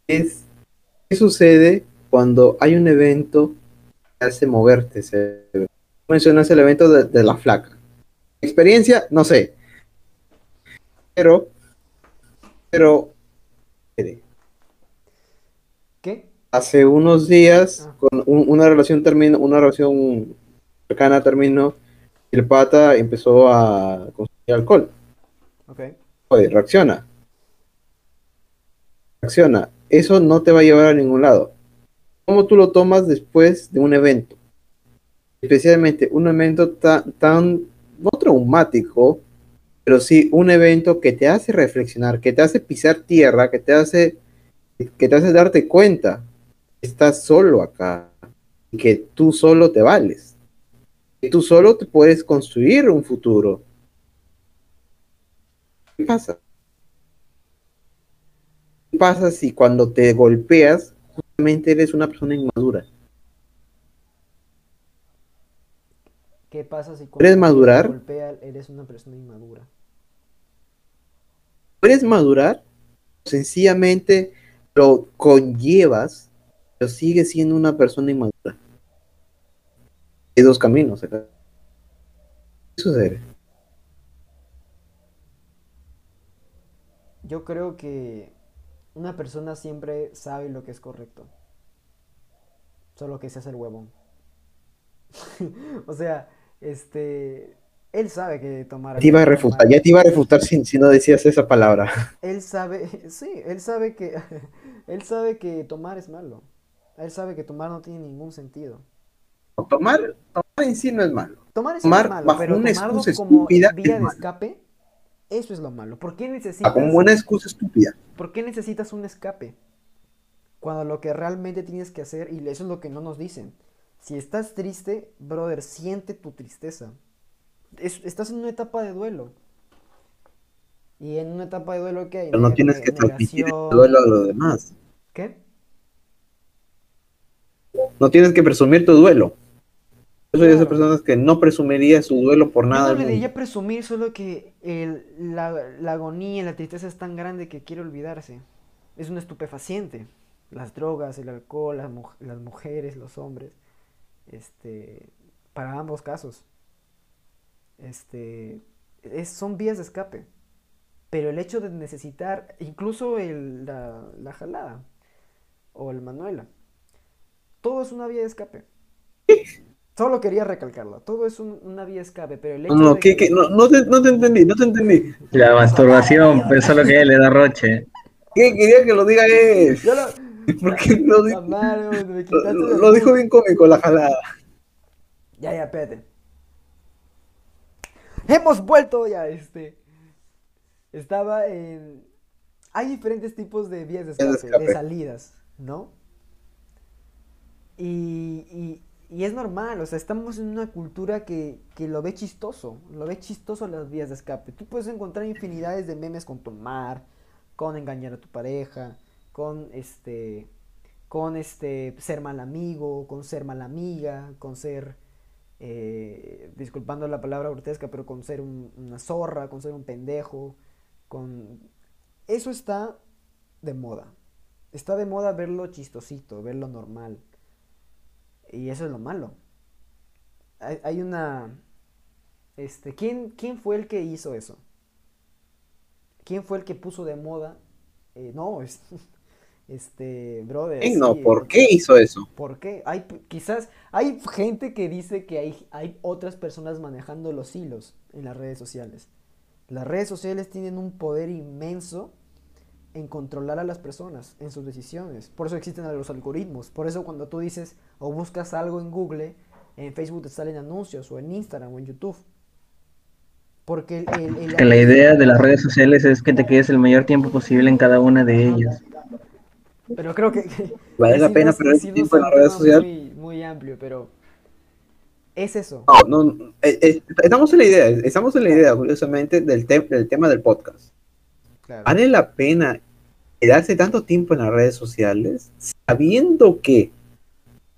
es qué sucede cuando hay un evento que hace moverte. Se mencionas el evento de, de la flaca. Experiencia, no sé. Pero, pero ¿Qué? Hace unos días, ah. con un, una relación terminó, una relación cercana terminó, y el pata empezó a consumir alcohol. Ok. Oye, reacciona. Reacciona. Eso no te va a llevar a ningún lado. ¿Cómo tú lo tomas después de un evento? Especialmente un evento tan, tan no traumático, pero sí un evento que te hace reflexionar, que te hace pisar tierra, que te hace, que te hace darte cuenta que estás solo acá y que tú solo te vales, tú solo te puedes construir un futuro. ¿Qué pasa? ¿Qué pasa si cuando te golpeas justamente eres una persona inmadura? ¿Qué pasa si cuando ¿Quieres madurar? te golpea eres una persona inmadura? puedes madurar, sencillamente lo conllevas, pero sigues siendo una persona inmadura. Hay dos caminos acá. ¿Qué sucede? Yo creo que una persona siempre sabe lo que es correcto. Solo que se hace el huevón. o sea, este él sabe que tomar. Te iba a refutar, ya te iba a refutar si, si, no decías esa palabra. Él sabe, sí, él sabe que él sabe que tomar es malo. Él sabe que tomar no tiene ningún sentido. Tomar, tomar en sí no es malo. Tomar es tomar malo, bajo pero una tomarlo excusa como estúpida vía es de malo. escape, eso es lo malo. ¿Por qué necesitas Como una excusa estúpida. ¿Por qué necesitas un escape? Cuando lo que realmente tienes que hacer, y eso es lo que no nos dicen. Si estás triste, brother, siente tu tristeza es, estás en una etapa de duelo. Y en una etapa de duelo que hay. Pero no tienes que transmitir el duelo a los demás. ¿Qué? no tienes que presumir tu duelo. Soy de esas Claro. personas que no presumiría su duelo por Yo nada no le diría presumir, solo que el- la, la agonía, la tristeza es tan grande que quiere olvidarse. Es un estupefaciente. Las drogas, el alcohol, las, mu- las mujeres, los hombres. Este, para ambos casos. Este, es- son vías de escape. Pero el hecho de necesitar, incluso el- la, la jalada o el manuela, todo es una vía de escape. Solo quería recalcarlo. Todo es un- una vía escape, pero el hecho No, no, de ¿qué, qué? No, no te, no te entendí, no te entendí. La masturbación, pero solo que a él le da roche. ¿Qué quería que lo diga él? Yo lo... ¿Por qué lo, di- Amaro, me lo, lo- lo dijo bien cómico la jalada? Ya, ya, espérate. Hemos vuelto ya, este. Estaba en. Hay diferentes tipos de vías de escape, de salidas, ¿no? Y, y, y es normal, o sea, estamos en una cultura que, que lo ve chistoso, lo ve chistoso las vías de escape. Tú puedes encontrar infinidades de memes con tomar, con engañar a tu pareja, con este, con este, ser mal amigo, con ser mala amiga, con ser, eh, disculpando la palabra grotesca, pero con ser un- una zorra, con ser un pendejo, con... Eso está de moda. Está de moda verlo chistosito, verlo normal. Y eso es lo malo. Hay, hay una... Este, ¿quién, ¿Quién fue el que hizo eso? ¿Quién fue el que puso de moda? Eh, no, es, este, brother. No, sí, ¿por eh, qué hizo eso? ¿Por qué? Hay, quizás hay gente que dice que hay, hay otras personas manejando los hilos en las redes sociales. Las redes sociales tienen un poder inmenso en controlar a las personas, en sus decisiones. Por eso existen los algoritmos. Por eso cuando tú dices o buscas algo en Google, en Facebook te salen anuncios, o en Instagram, o en YouTube. Porque el, el- el- Que la idea de las redes sociales es que te quedes el mayor tiempo posible en cada una de ellas. Pero creo que... que- ¿Vale que la sí pena perder sí tiempo en las un redes sociales? Muy, muy amplio, pero... Es eso. No, no, eh, eh, estamos en la idea, estamos en la idea, curiosamente, del, tem- del tema del podcast. Claro. ¿Vale la pena quedarse tanto tiempo en las redes sociales sabiendo que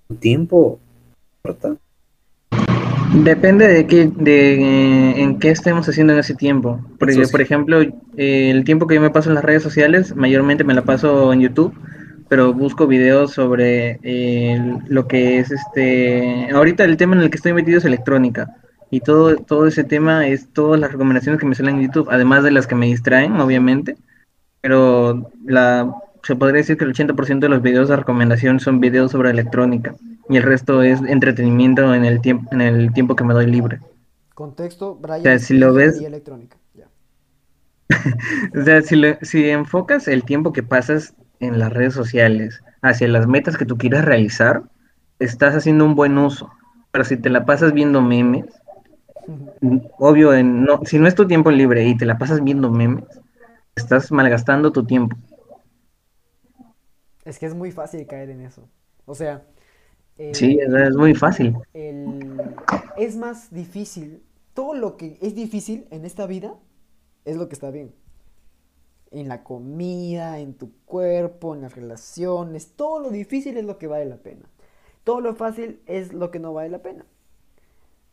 tu tiempo importa? Depende de qué, de eh, en qué estemos haciendo en ese tiempo. Porque, sí. por ejemplo, eh, el tiempo que yo me paso en las redes sociales, mayormente me la paso en YouTube, pero busco videos sobre eh, lo que es este. Ahorita el tema en el que estoy metido es electrónica. Y todo, todo ese tema es todas las recomendaciones que me salen en YouTube, además de las que me distraen, obviamente. Pero la, se podría decir que el 80% de los videos de recomendación son videos sobre electrónica. Y el resto es entretenimiento en el tiempo, en el tiempo que me doy libre. Contexto, Brian. O sea, si lo ves- electrónica. Ya. O sea, si, lo- si enfocas el tiempo que pasas en las redes sociales hacia las metas que tú quieres realizar, estás haciendo un buen uso. Pero si te la pasas viendo memes, obvio, en, no, si no es tu tiempo libre y te la pasas viendo memes, estás malgastando tu tiempo. Es que es muy fácil caer en eso. O sea, Sí, es muy fácil. el- es más difícil. Todo lo que es difícil en esta vida es lo que está bien. En la comida, en tu cuerpo, en las relaciones. Todo lo difícil es lo que vale la pena. Todo lo fácil es lo que no vale la pena.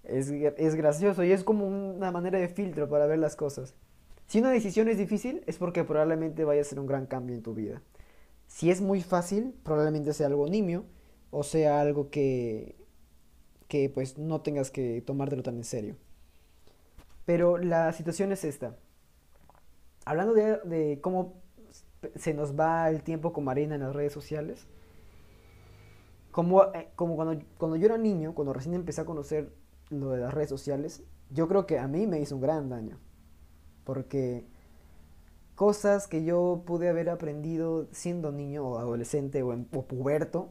Es, es gracioso y es como una manera de filtro para ver las cosas. Si una decisión es difícil, es porque probablemente vaya a ser un gran cambio en tu vida. Si es muy fácil, probablemente sea algo nimio o sea algo que, que pues no tengas que tomártelo tan en serio. Pero la situación es esta. Hablando de, cómo se nos va el tiempo como arena en las redes sociales, como, eh, como cuando, cuando yo era niño, cuando recién empecé a conocer lo de las redes sociales, yo creo que a mí me hizo un gran daño. Porque cosas que yo pude haber aprendido siendo niño o adolescente o, en- puberto,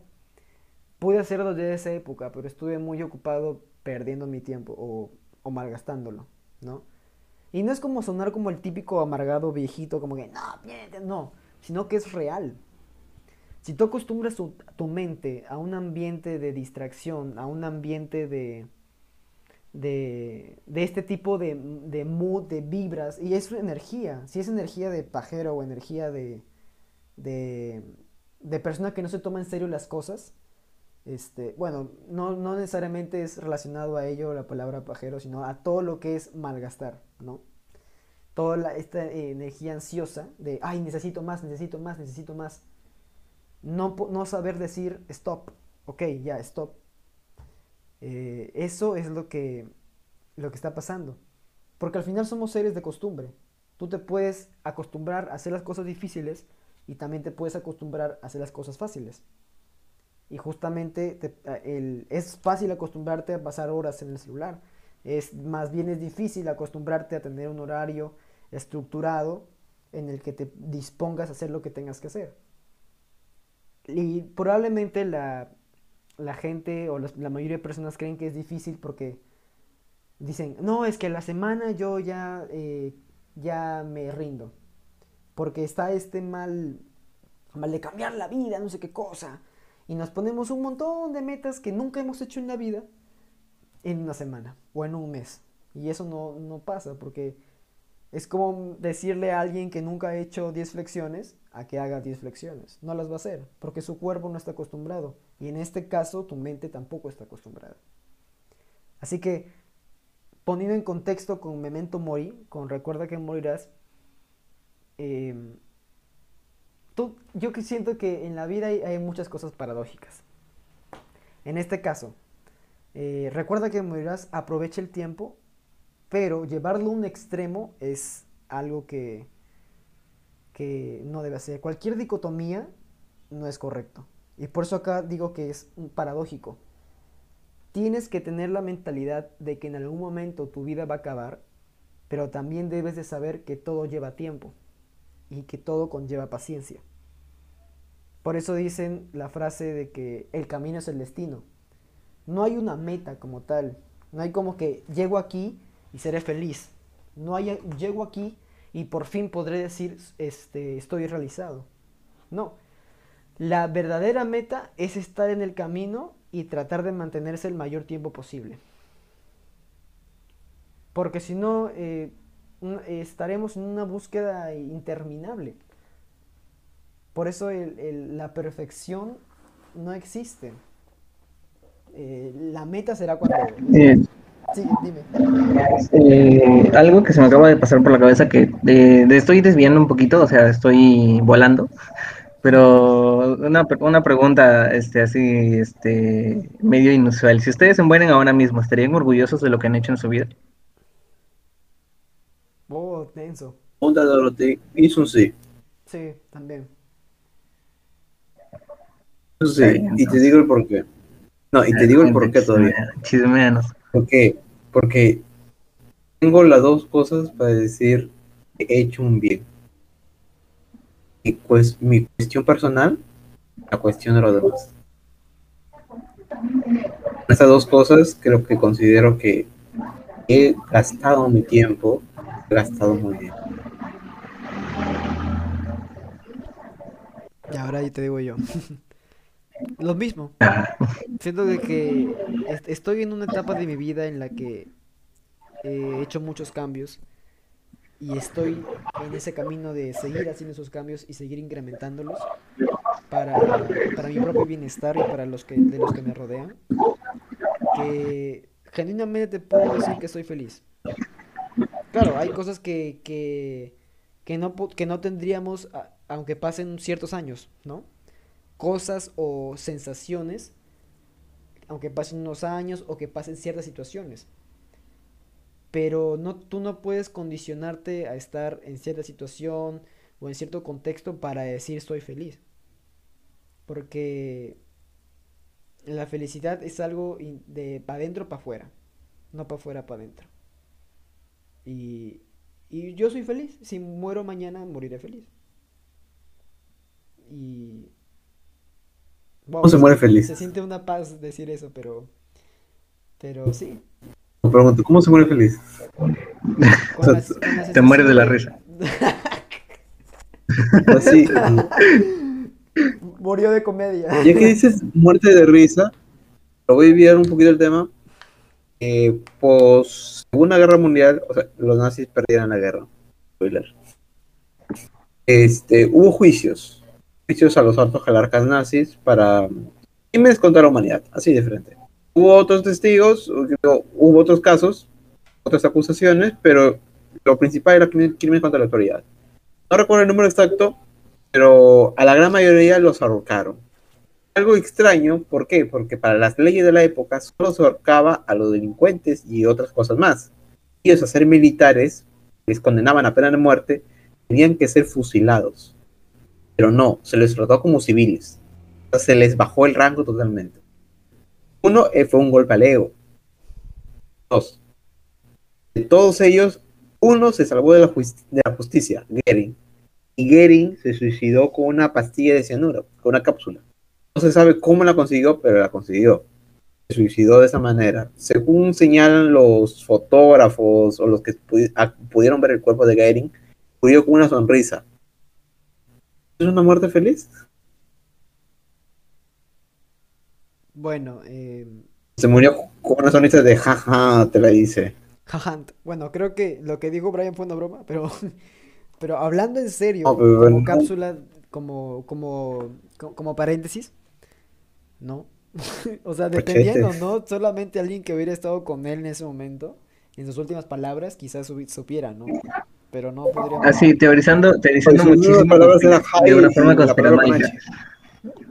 pude hacerlo desde esa época, pero estuve muy ocupado perdiendo mi tiempo o, o malgastándolo, ¿no? Y no es como sonar como el típico amargado viejito, como que, no, piérdete", no, sino que es real. Si tú acostumbras tu, tu mente a un ambiente de distracción, a un ambiente de, de, de este tipo de, de mood, de vibras, y es energía, si es energía de pajero o energía de, de, de persona que no se toma en serio las cosas, Este, bueno, no, no necesariamente es relacionado a ello la palabra pajero, sino a todo lo que es malgastar, ¿no? Toda esta energía ansiosa de, ay, necesito más, necesito más, necesito más. No, no saber decir stop, ok, ya, stop. Eh, eso es lo que, lo que está pasando. Porque al final somos seres de costumbre. Tú te puedes acostumbrar a hacer las cosas difíciles y también te puedes acostumbrar a hacer las cosas fáciles. Y justamente el- es fácil acostumbrarte a pasar horas en el celular. Es, más bien es difícil acostumbrarte a tener un horario estructurado en el que te dispongas a hacer lo que tengas que hacer. Y probablemente la, la gente o la mayoría de personas creen que es difícil porque dicen, no, es que la semana yo ya, eh, ya me rindo. Porque está este mal, mal de cambiar la vida, no sé qué cosa. Y nos ponemos un montón de metas que nunca hemos hecho en la vida en una semana o en un mes. Y eso no, no pasa porque es como decirle a alguien que nunca ha hecho 10 flexiones a que haga 10 flexiones. No las va a hacer porque su cuerpo no está acostumbrado. Y en este caso tu mente tampoco está acostumbrada. Así que poniendo en contexto con Memento Mori, con Recuerda que morirás, em, tú- yo siento que en la vida hay, hay muchas cosas paradójicas. En este caso, eh, recuerda que morirás, aprovecha el tiempo, pero llevarlo a un extremo es algo que, que no debe hacer. Cualquier dicotomía no es correcto. Y por eso acá digo que es paradójico. Tienes que tener la mentalidad de que en algún momento tu vida va a acabar, pero también debes de saber que todo lleva tiempo y que todo conlleva paciencia. Por eso dicen la frase de que el camino es el destino. No hay una meta como tal. No hay como que llego aquí y seré feliz. No hay llego aquí y por fin podré decir este estoy realizado. No. La verdadera meta es estar en el camino y tratar de mantenerse el mayor tiempo posible. Porque si no, eh, estaremos en una búsqueda interminable. Por eso la perfección no existe. Eh, la meta será cuando... Eh, Sí, dime. eh, algo que se me acaba de pasar por la cabeza que eh, de- estoy desviando un poquito, o sea, estoy volando, pero una, una pregunta este, así, este, medio inusual. Si ustedes se mueren ahora mismo, ¿estarían orgullosos de lo que han hecho en su vida? Oh, tenso. Dorothy hizo un sí. Sí, también. Eso sí, y te digo el porqué. No, y te digo el porqué todavía. Chismeanos. ¿Por qué? Porque tengo las dos cosas para decir que he hecho un bien. Y pues mi cuestión personal, la cuestión de los demás. Estas dos cosas creo que considero que he gastado mi tiempo, he gastado muy bien. Y ahora yo te digo yo. Lo mismo. Siento de que est- estoy en una etapa de mi vida en la que he hecho muchos cambios y estoy en ese camino de seguir haciendo esos cambios y seguir incrementándolos para, para mi propio bienestar y para los que, de los que me rodean. Que genuinamente te puedo decir que soy feliz. Claro, hay cosas que, que, que no, que no tendríamos aunque pasen ciertos años, ¿no? Cosas o sensaciones, aunque pasen unos años o que pasen ciertas situaciones. Pero no, tú no puedes condicionarte a estar en cierta situación o en cierto contexto para decir estoy feliz. Porque la felicidad es algo de para adentro para afuera, no para afuera para adentro. Y, y yo soy feliz. Si muero mañana, moriré feliz. Y... wow, ¿Cómo se muere feliz? Se siente una paz decir eso, pero... Pero sí. Me pregunto, ¿cómo se muere feliz? con sea, la- con la te mueres de la sensación Así, Murió de comedia. ya que dices muerte de risa, lo voy a enviar un poquito el tema. Eh, pues, Segunda Guerra Mundial, o sea, los nazis perdieron la guerra. Spoiler. Este, hubo juicios, juicios a los altos jerarcas nazis para crímenes contra la humanidad, así de frente. Hubo otros testigos, hubo otros casos, otras acusaciones, pero lo principal era crímenes contra la autoridad. No recuerdo el número exacto, pero a la gran mayoría los ahorcaron. Algo extraño, ¿por qué? Porque para las leyes de la época solo se ahorcaba a los delincuentes y otras cosas más. Ellos, a ser militares, les condenaban a pena de muerte, tenían que ser fusilados. Pero no, se les trató como civiles. se les bajó el rango totalmente. Uno eh, fue un golpe al ego. Dos. De todos ellos, uno se salvó de la, justicia, Gering y Gering se suicidó con una pastilla de cianuro, con una cápsula. No se sabe cómo la consiguió, pero la consiguió. Se suicidó de esa manera. Según señalan los fotógrafos o los que pudieron ver el cuerpo de Gering, murió con una sonrisa. ¿Es una muerte feliz? Bueno, eh... se murió con una sonrisa de jaja, te la dice. Jaja, bueno, creo que lo que dijo Brian fue una broma, pero Pero hablando en serio, como cápsula, como, como, como paréntesis, ¿no? o sea, dependiendo, ¿no? Solamente alguien que hubiera estado con él en ese momento, en sus últimas palabras, quizás supiera, ¿no? Pero no podría... Así, teorizando, teorizando pues, muchísimo de una forma conspiranoica.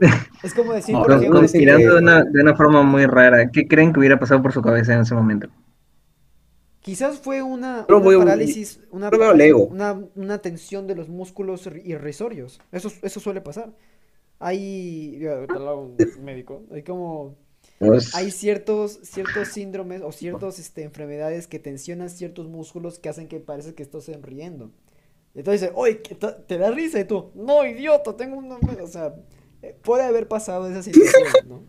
Es como decir, por ejemplo, conspirando de, una, de una forma muy rara. ¿Qué creen que hubiera pasado por su cabeza en ese momento? Quizás fue una, parálisis, una, una, tensión de los músculos irrisorios. Eso, eso suele pasar. Hay, médico, hay como, pues hay ciertos, ciertos síndromes o ciertas este, enfermedades que tensionan ciertos músculos que hacen que parece que estás sonriendo. Entonces dice, oye, te da risa y tú, no, idiota, tengo una... O sea, eh, puede haber pasado esa situación, ¿no?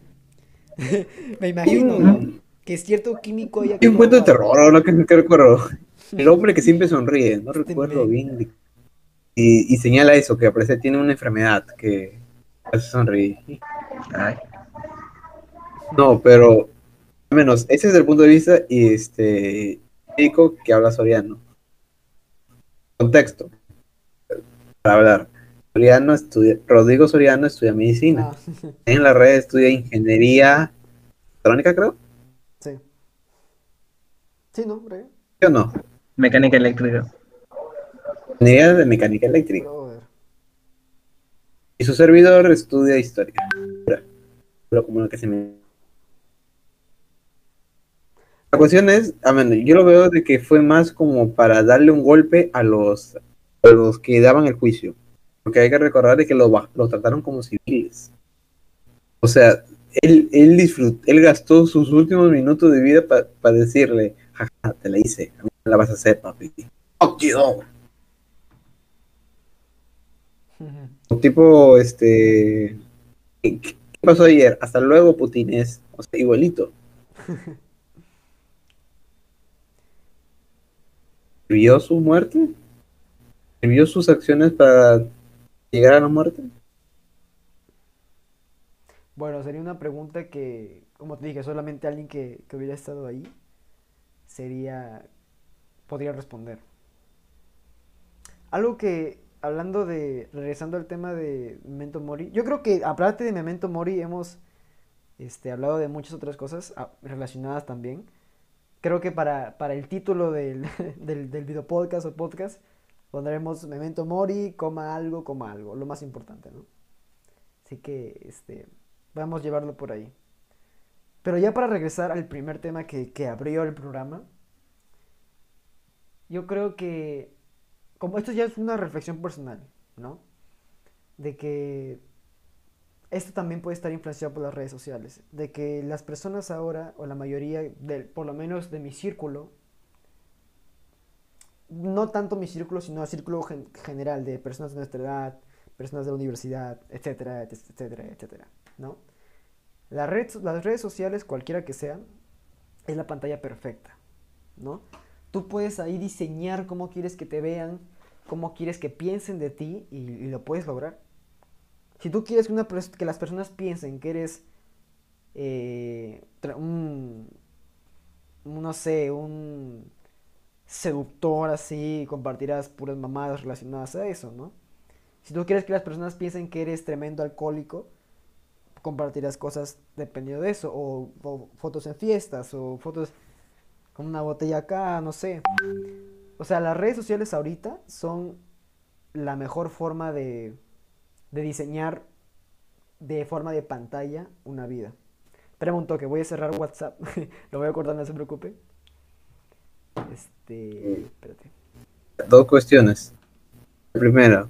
Me imagino, ¿no? que cierto químico haya... Hay un cuento de terror, ahora que, que recuerdo. El hombre que siempre sonríe, no recuerdo bien. Y, señala eso, que aparece tiene una enfermedad que hace sonreír. No, pero al menos ese es el punto de vista y este médico que habla soriano. Contexto. Para hablar. Soriano estudia, Rodrigo Soriano estudia medicina. Ah. En la red estudia ingeniería electrónica, creo. Sí, ¿no? ¿Sí o no? Mecánica eléctrica. Ingeniería de mecánica eléctrica. Y su servidor estudia historia. Pero como lo que se me... La cuestión es, a ver, yo lo veo de que fue más como para darle un golpe a los, a los que daban el juicio. Porque hay que recordar de que lo, lo trataron como civiles. O sea, él, él, disfrutó, él gastó sus últimos minutos de vida para decirle, jaja, te la hice, a mí me la vas a hacer, papi. ¡Oh, Tipo, este. ¿Qué pasó ayer? Hasta luego, Putines. O sea, igualito. ¿Vio su muerte? ¿Vio sus acciones para llegar a la muerte? Bueno, sería una pregunta que, como te dije, solamente alguien que, que hubiera estado ahí sería, podría responder. Algo que, hablando de, regresando al tema de Memento Mori, yo creo que aparte de Memento Mori hemos este, hablado de muchas otras cosas ah, relacionadas también. Creo que para, para el título del, del, video podcast o podcast pondremos Memento Mori, coma algo, coma algo, lo más importante, ¿no? Así que, este, vamos a llevarlo por ahí. Pero ya para regresar al primer tema que, abrió el programa, yo creo que, como esto ya es una reflexión personal, ¿no? De que esto también puede estar influenciado por las redes sociales, de que las personas ahora, o la mayoría, por lo menos de mi círculo, no tanto mi círculo, sino el círculo general de personas de nuestra edad, personas de la universidad, etcétera, etcétera, etcétera, ¿no? las redes sociales, cualquiera que sean, es la pantalla perfecta, ¿no? Tú puedes ahí diseñar cómo quieres que te vean, cómo quieres que piensen de ti y, lo puedes lograr. Si tú quieres que, las personas piensen que eres eh, un, no sé, un seductor así, compartirás puras mamadas relacionadas a eso, ¿no? Si tú quieres que las personas piensen que eres tremendo alcohólico, compartirás cosas dependiendo de eso, o fotos en fiestas, o fotos con una botella acá, no sé. O sea, las redes sociales ahorita son la mejor forma de, de diseñar de forma de pantalla una vida. Espérame un toque, voy a cerrar WhatsApp. Lo voy a cortar, no se preocupe. Este. Espérate. Dos cuestiones. Primero,